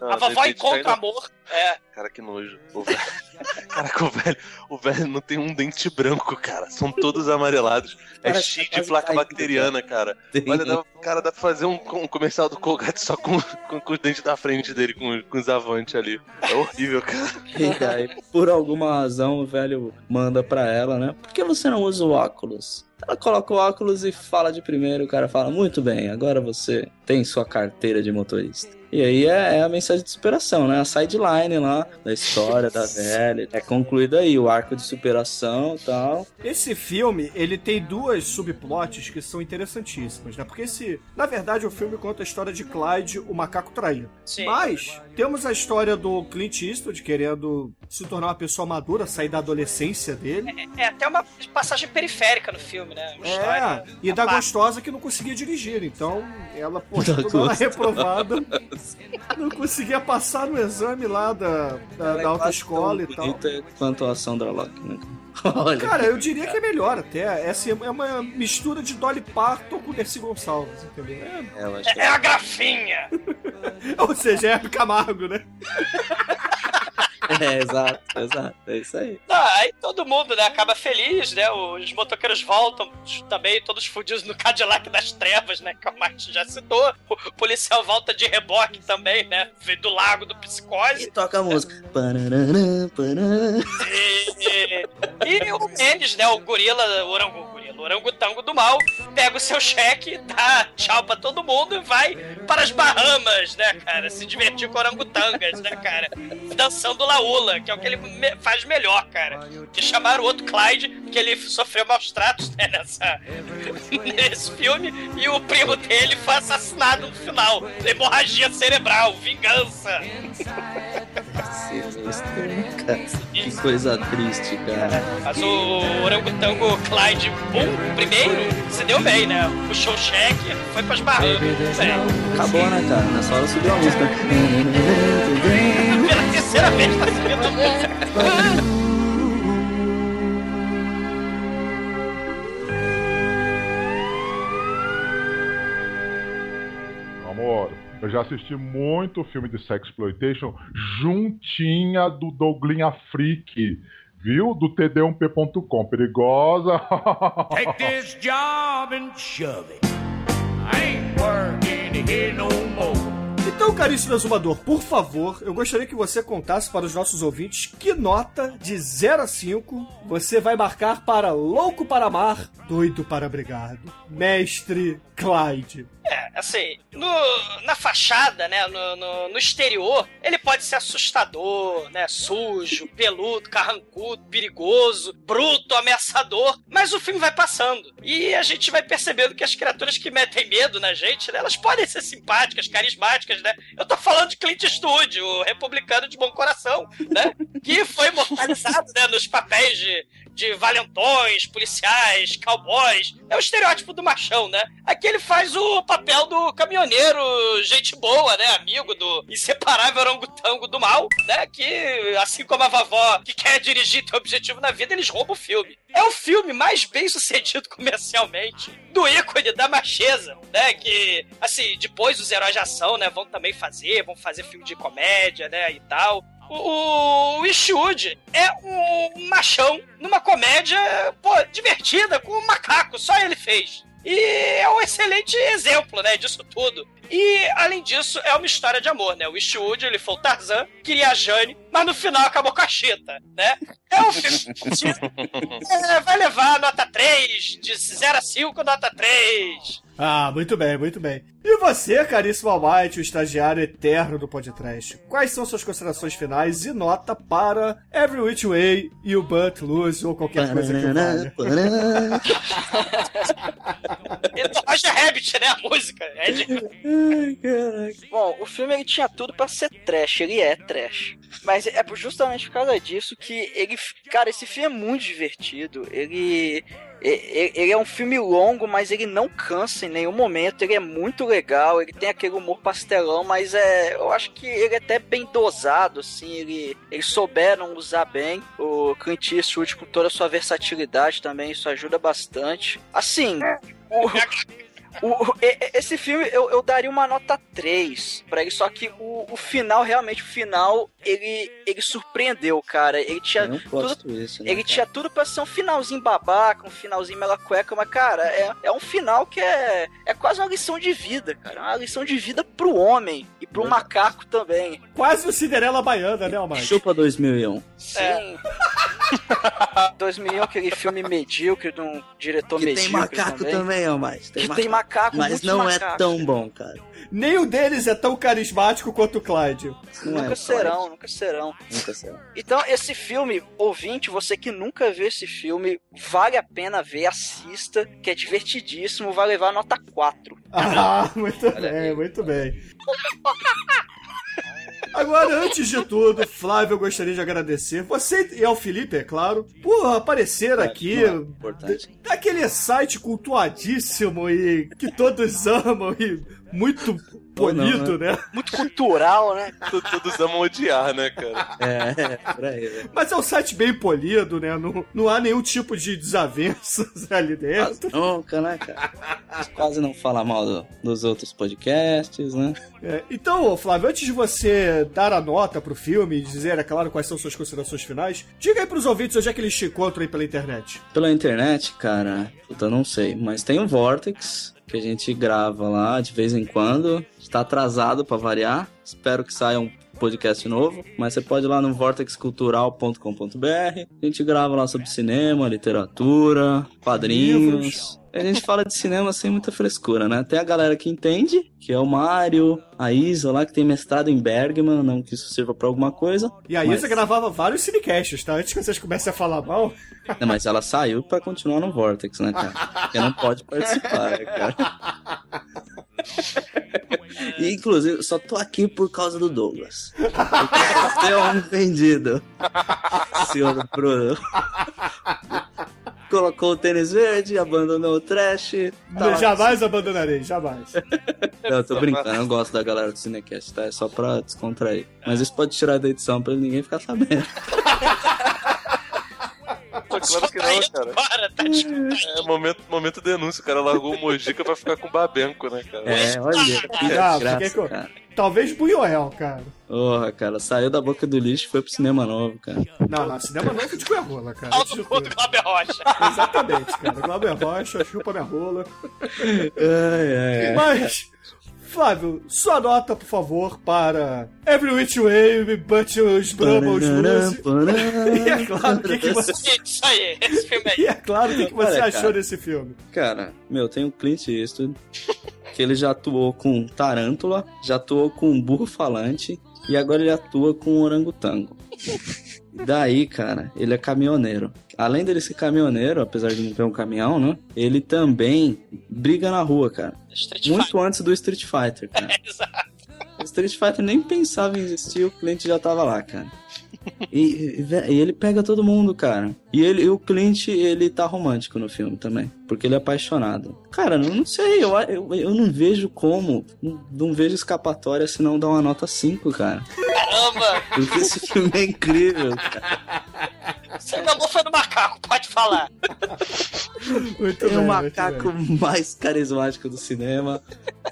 Não, a vovó encontra o amor. É, Cara, que nojo. O velho... Caraca, o velho, o velho não tem um dente branco, cara. São todos amarelados. É Parece cheio tá de placa bacteriana, cara. Tem- Olha, dá, cara, dá pra fazer um, um comercial do Colgate só com, com, com os dentes da frente dele, com, com os avantes ali. É horrível, cara. E daí, por alguma razão, o velho manda pra ela, né? Por que você não usa o óculos? Ela coloca o óculos e fala de primeiro, o cara fala, muito bem, agora você tem sua carteira de motorista. E aí é, é a mensagem de superação, né? A sideline lá da história da velha. É concluído aí o arco de superação e tal. Esse filme, ele tem duas subplots que são interessantíssimas, né? Porque esse, na verdade, o filme conta a história de Clyde, o macaco traído. sim. Mas temos a história do Clint Eastwood querendo se tornar uma pessoa madura, sair da adolescência dele. É até uma passagem periférica no filme, né? Uma É, história. e da parte. gostosa que não conseguia dirigir. Então, ela, poxa, ela reprovada, não conseguia passar no exame lá da, da, é da autoescola tão e tal. bonita quanto a Sandra Locke, né? Olha. Cara, eu diria que é melhor até. É, assim, é uma mistura de Dolly Parton com Dercy Gonçalves, entendeu? É- É, que É a grafinha. ou seja, é Camargo, né? é, exato, exato. É isso aí. Não, aí todo mundo, né, acaba feliz, né? Os motoqueiros voltam também, todos fudidos no Cadillac das Trevas, né? Que o Martin já citou. O policial volta de reboque também, né? Veio do lago do psicose. E toca a música. Parará, parará. E, e o Mendes, né? O gorila, o orango, gorila, o orangotango do mal, pega o seu cheque, dá tchau pra todo mundo e vai para as Bahamas, né, cara? Se divertir com orangotangas, né, cara? Dançando laula, que é o que ele faz melhor, cara. Que chamaram o outro Clyde, que ele sofreu maus tratos, né, nessa, nesse filme, e o primo dele foi assassinado no final. Hemorragia cerebral, vingança. Que coisa triste, cara. Mas o orangotango Clyde Boom, primeiro, se deu bem, né? Puxou o cheque, foi pras. Bem, Acabou, né, cara? Nessa hora subiu a música. pela terceira vez tá subindo a música. eu já assisti muito filme de sexploitation juntinha do Douglinha Freak, viu? Do td1p.com. Perigosa. Take this job and shove it. I ain't working here no more. Então, caríssimo exumador, por favor, eu gostaria que você contasse para os nossos ouvintes que nota de 0 a 5 você vai marcar para Louco para Amar, Doido para Brigar, Mestre Clyde. É, assim, no- na fachada, né, no, no- no exterior, ele pode ser assustador, né, sujo, peludo, carrancudo, perigoso, bruto, ameaçador, mas o filme vai passando. E a gente vai percebendo que as criaturas que metem medo na gente, né, elas podem ser simpáticas, carismáticas, né? Eu tô falando de Clint Eastwood, o republicano de bom coração, né? Que foi imortalizado, né, nos papéis de, de valentões, policiais, cowboys. É o estereótipo do machão, né? Aqui ele faz o papel do caminhoneiro, gente boa, né? Amigo do inseparável orangotango do mal, né? Que, assim como a vovó que quer dirigir tem objetivo na vida, eles roubam o filme. É o filme mais bem sucedido comercialmente do ícone da macheza, né? Que, assim, depois os heróis de ação, né? Vão também fazer, vão fazer filme de comédia, né? E tal. O, o é um machão numa comédia, pô, divertida, com um macaco, só ele fez. E é um excelente exemplo, né, disso tudo. E, além disso, é uma história de amor, né? O Eastwood, ele foi o Tarzan, queria a Jane, mas no final acabou com a Chita, né? É um filme... É, vai levar nota 3, de 0 a 5, nota 3. Ah, muito bem, muito bem. E você, caríssimo Almighty, o estagiário eterno do podcast, quais são suas considerações finais e nota para Every Which Way e o But Lose ou qualquer coisa que valha? Roger Rabbit, né? A música. É de... Bom, o filme ele tinha tudo pra ser trash, ele é trash. Mas é por- justamente por causa disso que ele. Cara, esse filme é muito divertido. Ele. Ele é um filme longo, mas ele não cansa em nenhum momento. Ele é muito legal. Ele tem aquele humor pastelão, mas é. Eu acho que ele é até bem dosado, assim. Ele, eles souberam usar bem o Clint Eastwood com toda a sua versatilidade também. Isso ajuda bastante. Assim. O, o- esse filme eu, eu daria uma nota 3 pra ele, só que o, o final, realmente, o final, ele, ele surpreendeu, cara. Ele tinha Eu tudo, isso, né, ele cara? tinha tudo pra ser um finalzinho babaca, um finalzinho mela cueca, mas, cara, é, é um final que é, é quase uma lição de vida, cara. É uma lição de vida pro homem e pro macaco também. Quase o Cinderela Baiana, né, Almighty? Chupa 2001. Sim. 2001, aquele filme medíocre de um diretor Que tem medíocre macaco também. ó, mais. Que tem macaco, Mas não é macacos. tão bom, cara. Nenhum deles é tão carismático quanto o Clyde. Não Nunca é, serão, nunca serão. Nunca será. Então, esse filme, ouvinte, você que nunca viu esse filme, vale a pena ver, assista, que é divertidíssimo, vai levar nota 4. Ah, muito bem, muito bem. Agora, antes de tudo, Flávio, eu gostaria de agradecer você e ao Felipe, é claro, por aparecer aqui. não é importante. Daquele site cultuadíssimo e que todos amam e muito Ou não, polido, né? Muito cultural, né? Todos amam odiar, né, cara? É, por aí, velho. Mas é um site bem polido, né? Não, não há nenhum tipo de desavenças ali dentro. Nunca, né, cara? A gente quase não fala mal do- dos outros podcasts, né? É, então, ô, Flávio, antes de você dar a nota pro filme e dizer, é claro, quais são suas considerações finais, diga aí pros ouvintes onde é que eles te encontram aí pela internet. Pela internet, cara, puta, eu não sei. Mas tem o Vortex, que a gente grava lá de vez em quando. Está atrasado pra variar. Espero que saia um podcast novo. Mas você pode ir lá no vortexcultural.com.br. A gente grava lá sobre cinema, literatura, quadrinhos. Livros. A gente fala de cinema sem muita frescura, né? Tem a galera que entende, que é o Mário, a Isa lá, que tem mestrado em Bergman, não que isso sirva pra alguma coisa. E a Mas- Isa gravava vários cinecasts, tá? Antes que vocês comecem a falar mal. Não, mas ela saiu pra continuar no Vortex, né, cara? Porque não pode participar, né, cara? E, inclusive, só tô aqui por causa do Douglas. Porque é um vendido. Senhor Bruno. Colocou o tênis verde, abandonou o trash. tá jamais abandonarei, jamais. Não, eu tô brincando, eu gosto da galera do Cinecast, tá? É só pra descontrair. Mas isso pode tirar da edição pra ninguém ficar sabendo. Claro que não, cara. Para, tá É momento, momento denúncia. O cara largou o Mojica pra ficar com o Babenco, né, cara? É, olha, que Ah, fiquei com- cara. Talvez Buñuel, cara. Porra, cara, saiu da boca do lixo e foi pro cinema novo, cara. Não, não, cinema novo de Cuerrola, cara. Alto do Glauber Rocha. Exatamente, cara. Glauber Rocha, chupa minha rola. Ai, ai, ai. Mas, Flávio, sua nota, por favor, para Every Which Way, But Os Brumbles Lose. E é claro, o que, que você... Isso aí, esse filme aí. E é claro, o que, que você Olha, achou cara. desse filme? Cara, meu, tem o Clint Eastwood, que ele já atuou com Tarântula, já atuou com Burro Falante, e agora ele atua com Orangotango. Daí, cara, ele é caminhoneiro. Além dele ser caminhoneiro, apesar de não ter um caminhão, né? Ele também briga na rua, cara. Street Muito antes do Street Fighter, cara. Exato. O Street Fighter nem pensava em existir, o Clint já tava lá, cara. E, e ele pega todo mundo, cara. E, ele, e o Clint, ele tá romântico no filme também. Porque ele é apaixonado. Cara, eu não sei, eu, eu, eu não vejo como. Não, não vejo escapatória se não dar uma nota 5, cara. Caramba! Porque esse filme é incrível, cara. Seu amor foi do macaco, pode falar. Muito Tem bem, o muito macaco mais carismático do cinema.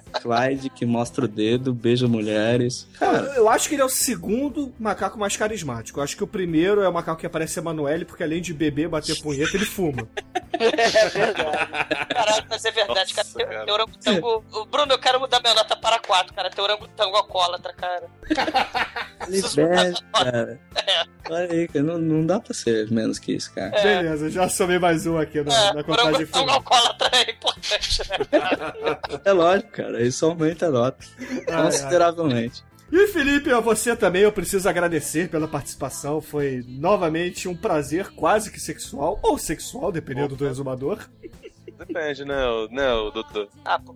Clyde, que mostra o dedo, beija mulheres. Cara, Eu, eu acho que ele é o segundo macaco mais carismático. Eu acho que o primeiro é o macaco que aparece a Emanuele, porque além de beber e bater punheta, ele fuma. É verdade. Caralho, mas é verdade, cara. Nossa, cara. orangotango. O Bruno, eu quero mudar minha nota para 4, cara. Tem orangotango alcoólatra, cara. bebe, cara. Olha aí, cara, não, não dá pra ser menos que isso, cara. Beleza, já somei mais um aqui na, É, na contagem orangotango alcoólatra é importante, né? cara? É lógico, cara, isso aumenta a nota consideravelmente. E Felipe, a você também eu preciso agradecer pela participação. Foi novamente um prazer quase que sexual, ou sexual, dependendo do exumador. Depende, né, o, né, doutor? Ah, pô,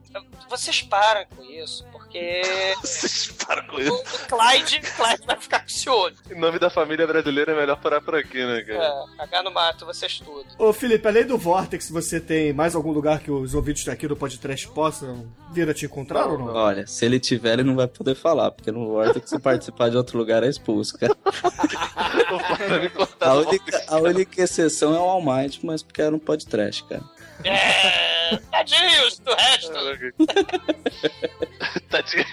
vocês param com isso, porque Vocês param com isso. o Clyde, Clyde vai ficar com ciúme. Em nome da família brasileira é melhor parar por aqui, né, cara? É, cagar no mato, vocês tudo. Ô Felipe, além do Vortex, você tem mais algum lugar que os ouvintes aqui do podcast possam vir a te encontrar ou não? Olha, se ele tiver, ele não vai poder falar, porque no Vortex, se participar de outro lugar, é expulso, cara. A única, a única exceção é o All Might, mas porque era um podcast, cara. É, tadinhos do resto. Tadinho.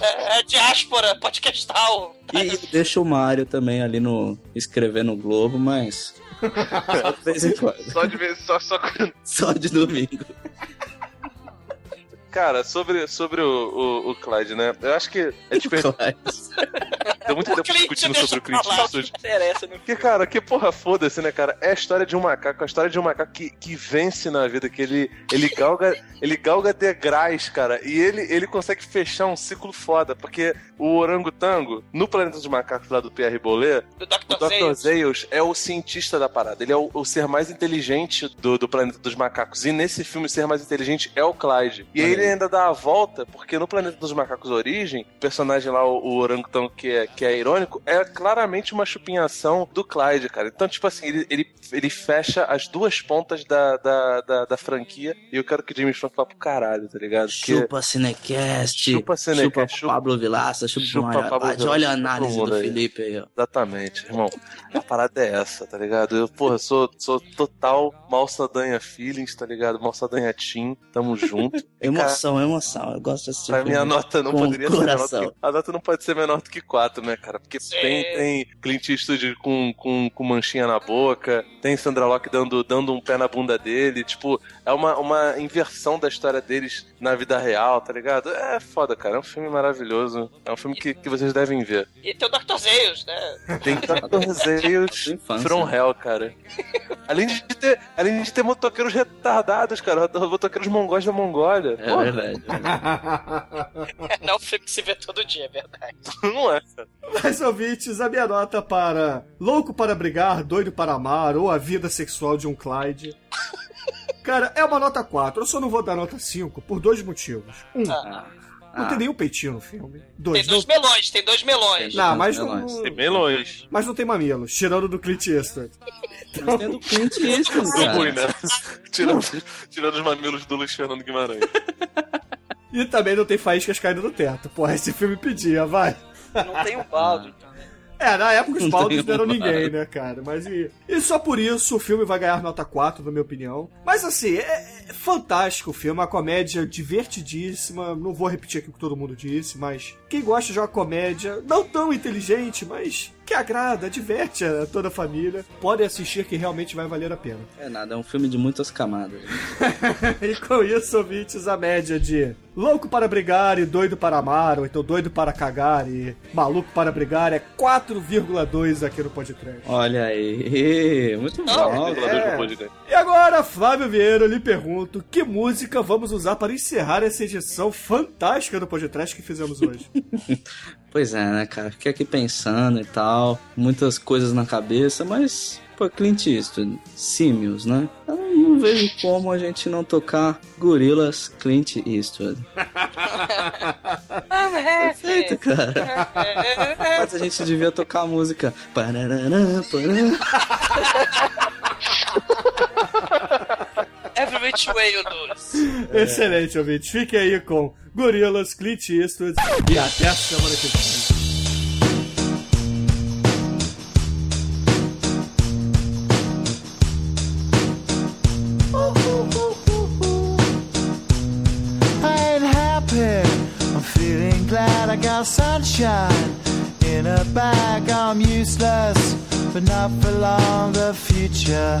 É, é diáspora podcastal. E deixa o Mário também ali no. escrever no Globo, mas. Só de vez em quando. Só de vez, só, só Só de domingo. Cara, sobre, sobre o, o, o Clyde, né? Eu acho que a gente perdeu muito tempo discutindo sobre o Clint. Eastwood. Interessa, né? Porque, cara, que porra foda-se, né, cara? É a história de um macaco, a história de um macaco que, que vence na vida, que ele, ele galga ele galga degraus, cara, e ele, ele consegue fechar um ciclo foda, porque o orangotango, no Planeta dos Macacos lá do Pierre Bollet, Do o Dr. Dr. Zayos é o cientista da parada, ele é o, o ser mais inteligente do, do Planeta dos Macacos, e nesse filme o ser mais inteligente é o Clyde. E aí ele aí. ainda dá a volta, porque no Planeta dos Macacos Origem, o personagem lá, o, o orangotango que é, que que é irônico, é claramente uma chupinhação do Clyde, cara. Então, tipo assim, ele, ele, ele fecha as duas pontas da, da, da, da franquia e eu quero que James Franco vá pro caralho, tá ligado? Chupa Cinecast. Chupa Cinecast, Chupa Pablo Vilaça. Chupa, Chupa Pablo. Vilaça, Olha a chupa análise do aí. Felipe aí, ó. Exatamente, irmão. A parada é essa, tá ligado? Eu, porra, sou, sou total Malsadanha Feelings, tá ligado? Malsadanha Team, tamo junto. E, cara, Emoção, emoção. Eu gosto de assistir Pra mim a filme nota não poderia ser menor do que, A nota não pode ser menor do que 4, né, cara? Porque tem, tem Clint Eastwood com, com, com manchinha na boca, tem Sandra Locke dando, dando um pé na bunda dele. Tipo, é uma, uma inversão da história deles na vida real, tá ligado? É foda, cara. É um filme maravilhoso. É um filme que, que vocês devem ver. E tem o Dr. Zeus, né? Tem 14 Zeus From Hell, cara. Além de ter, além de ter motoqueiros retardados, cara. Motoqueiros mongóis da Mongólia. É Porra. verdade. Não é um filme que se vê todo dia, é verdade. Não é, cara. Mas, ouvintes, a minha nota para Louco para Brigar, Doido para Amar ou A Vida Sexual de um Clyde. Cara, é uma nota 4. Eu só não vou dar nota 5 por dois motivos. Um, não tem nenhum peitinho no filme. Tem Dois, dois não... melões, tem dois melões. Não, mas não, Tem melões. mas não tem mamilos, tirando do Clint Eastwood. Mas tem do Clint Eastwood, cara. Ruim, né? tirando, tirando os mamilos do Luiz Fernando Guimarães. E também não tem faíscas caindo do teto. Porra, esse filme pedia, vai. Não tem o baldo. É, na época os baldos não eram ninguém, né, cara? Mas e, e só por isso o filme vai ganhar nota 4, na minha opinião. Mas assim, é, é fantástico o filme, uma comédia divertidíssima. Não vou repetir aqui o que todo mundo disse, mas quem gosta de uma comédia não tão inteligente, mas que agrada, diverte a toda a família, pode assistir que realmente vai valer a pena. É nada, é um filme de muitas camadas. e com isso, ouvintes, a média de louco para brigar e doido para amar, ou então doido para cagar e maluco para brigar é 4,2 aqui no podcast. Olha aí, muito bom. É. E agora, Flávio Vieira, eu lhe pergunto que música vamos usar para encerrar essa edição fantástica do podcast que fizemos hoje? Pois é, né, cara? Fiquei aqui pensando e tal, muitas coisas na cabeça, mas, pô, Clint Eastwood, símios, né? Eu não vejo como a gente não tocar Gorilas Clint Eastwood. Perfeito, cara. Mas a gente devia tocar a música. Which way you lose. Excelente, ouvintes. Fique aí com Gorilas, Clint Eastwood e até a semana que vem. I ain't happy. I'm feeling glad I got sunshine in a bag. I'm useless, but not for long. The future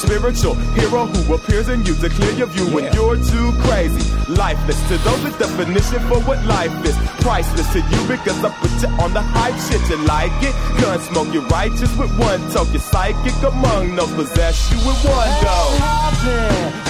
spiritual hero who appears in you to clear your view when you're too crazy. Lifeless to those the definition for what life is. Priceless to you because I put you on the hype shit. You like it? Gun smoke, you're righteous with one toke. You're psychic among no possess you with one go. happy.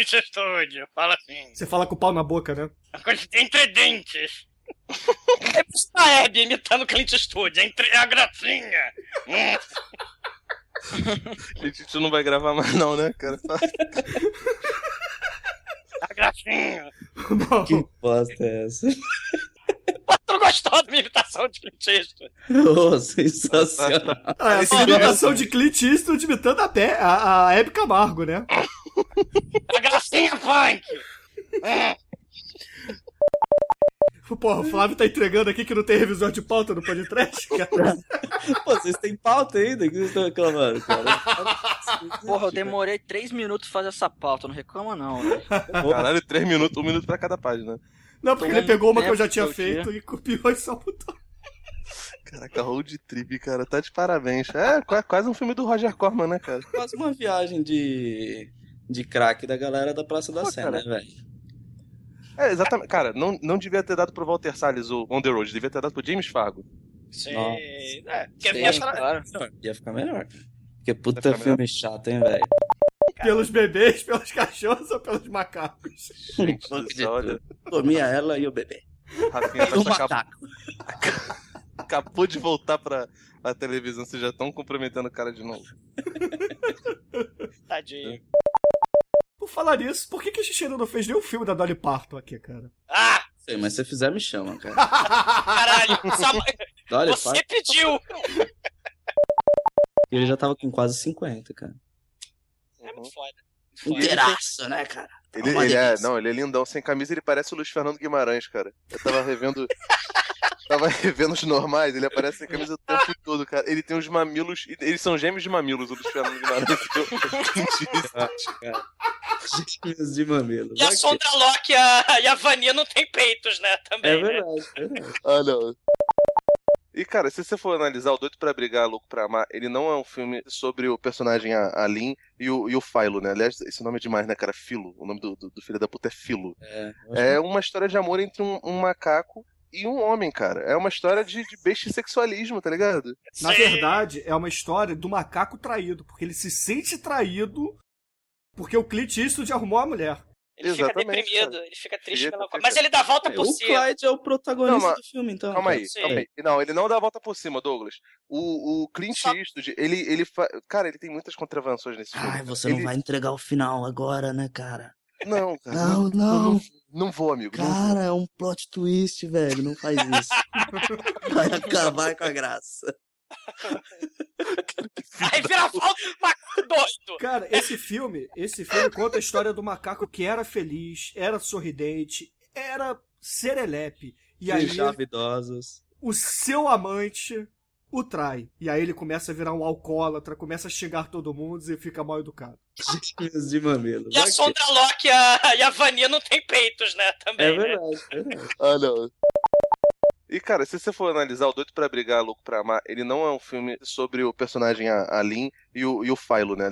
Clint Eastwood. Eu falo assim. Você fala com o pau na boca, né? Entre dentes. É Pista Hebe imitando Clint Eastwood. Entre é a gracinha. Gente, tu não vai gravar mais não, né, cara? A gracinha. Que bosta é essa? Tu gostou da minha imitação de Clint Eastwood? Ô, sensacional. Ah, essa é a imitação de Clint Eastwood imitando até a, a Hebe Camargo, né? Punk. Hum. Porra, o Flávio tá entregando aqui que não tem revisor de pauta no podcast, cara. Pô, vocês têm pauta ainda? O que vocês estão reclamando, cara? Porra, eu demorei três minutos pra fazer essa pauta, não reclama não, velho. Caralho, três minutos, um minuto pra cada página. Não, porque ele pegou uma que eu já tinha feito e copiou e só botou. Caraca, road trip, cara, tá de parabéns. É qua- quase um filme do Roger Corman, né, cara? Quase uma viagem de, de crack da galera da Praça da Sé, cara. né, velho? É, exatamente. Cara, não, não devia ter dado pro Walter Salles o On The Road, devia ter dado pro James Fargo. Sim. É, Sim, ia claro. falar- Ia ficar melhor. Porque puta ficar filme chato, hein, velho? Pelos bebês, pelos cachorros ou pelos macacos? Gente, olha. Comia ela e o bebê. Rafinha tá com a capa- macaco. acabou de voltar pra, pra televisão, vocês já estão cumprimentando o cara de novo. Tadinho. Por falar nisso, por que, que a gente ainda não fez nenhum filme da Dolly Parton aqui, cara? Ah! Sei, mas se fizer, me chama, cara. Caralho! Olha, Você faz- pediu! Ele já tava com quase 50, cara. É muito foda. Inteiraço, né, cara? Ele, ele é, não, ele é lindão sem camisa, ele parece o Luiz Fernando Guimarães, cara. Eu tava revendo. Tava revendo os normais, ele aparece sem camisa o tempo todo, cara. Ele tem uns mamilos. Eles são gêmeos de mamilos, o Luiz Fernando Guimarães. Gêmeos de mamilo. E a Sondra Locke e a, e a Vania não tem peitos, né? Também. É né? verdade, é verdade. Ah, não. E, cara, se você for analisar o Doido pra Brigar, Louco pra Amar, ele não é um filme sobre o personagem a, a Lin e o, e o Philo, né? Aliás, esse nome é demais, né, cara? Filo. O nome do, do, do filho da puta é Filo. É, É uma história de amor entre um, um macaco e um homem, cara. É uma história de, de bestissexualismo, tá ligado? Na verdade, é uma história do macaco traído, porque ele se sente traído porque o Clint Eastwood arrumou a mulher. Ele fica deprimido, ele fica triste, Fica, melancólico. fica. Mas ele dá a volta É, por o cima. Clyde é o protagonista Não, mas- do filme, então. Calma cara. aí, Sim. calma aí. Não, ele não dá a volta por cima, Douglas. O, o Clint Eastwood, ele, ele fa... Cara, ele tem muitas contravenções nesse filme. Ai, você Ele- não vai entregar o final agora, né, cara? Não, cara. Não, não. não, não vou, amigo. Cara, é um plot twist, velho. Não faz isso. Vai acabar com a graça. Aí vira a volta do macaco doido. Cara, esse filme, esse filme conta a história do macaco que era feliz, era sorridente, era serelepe. E aí idosos. o seu amante o trai. E aí ele começa a virar um alcoólatra, começa a xingar todo mundo e fica mal educado. De mamilo. E a que- Sondra Locke e a, e a Vania não tem peitos, né? Também. É né? verdade, é verdade. Ah, não. E, cara, se você for analisar o Doido pra Brigar, Louco pra Amar, ele não é um filme sobre o personagem a, a Lin e o, e o Philo, né?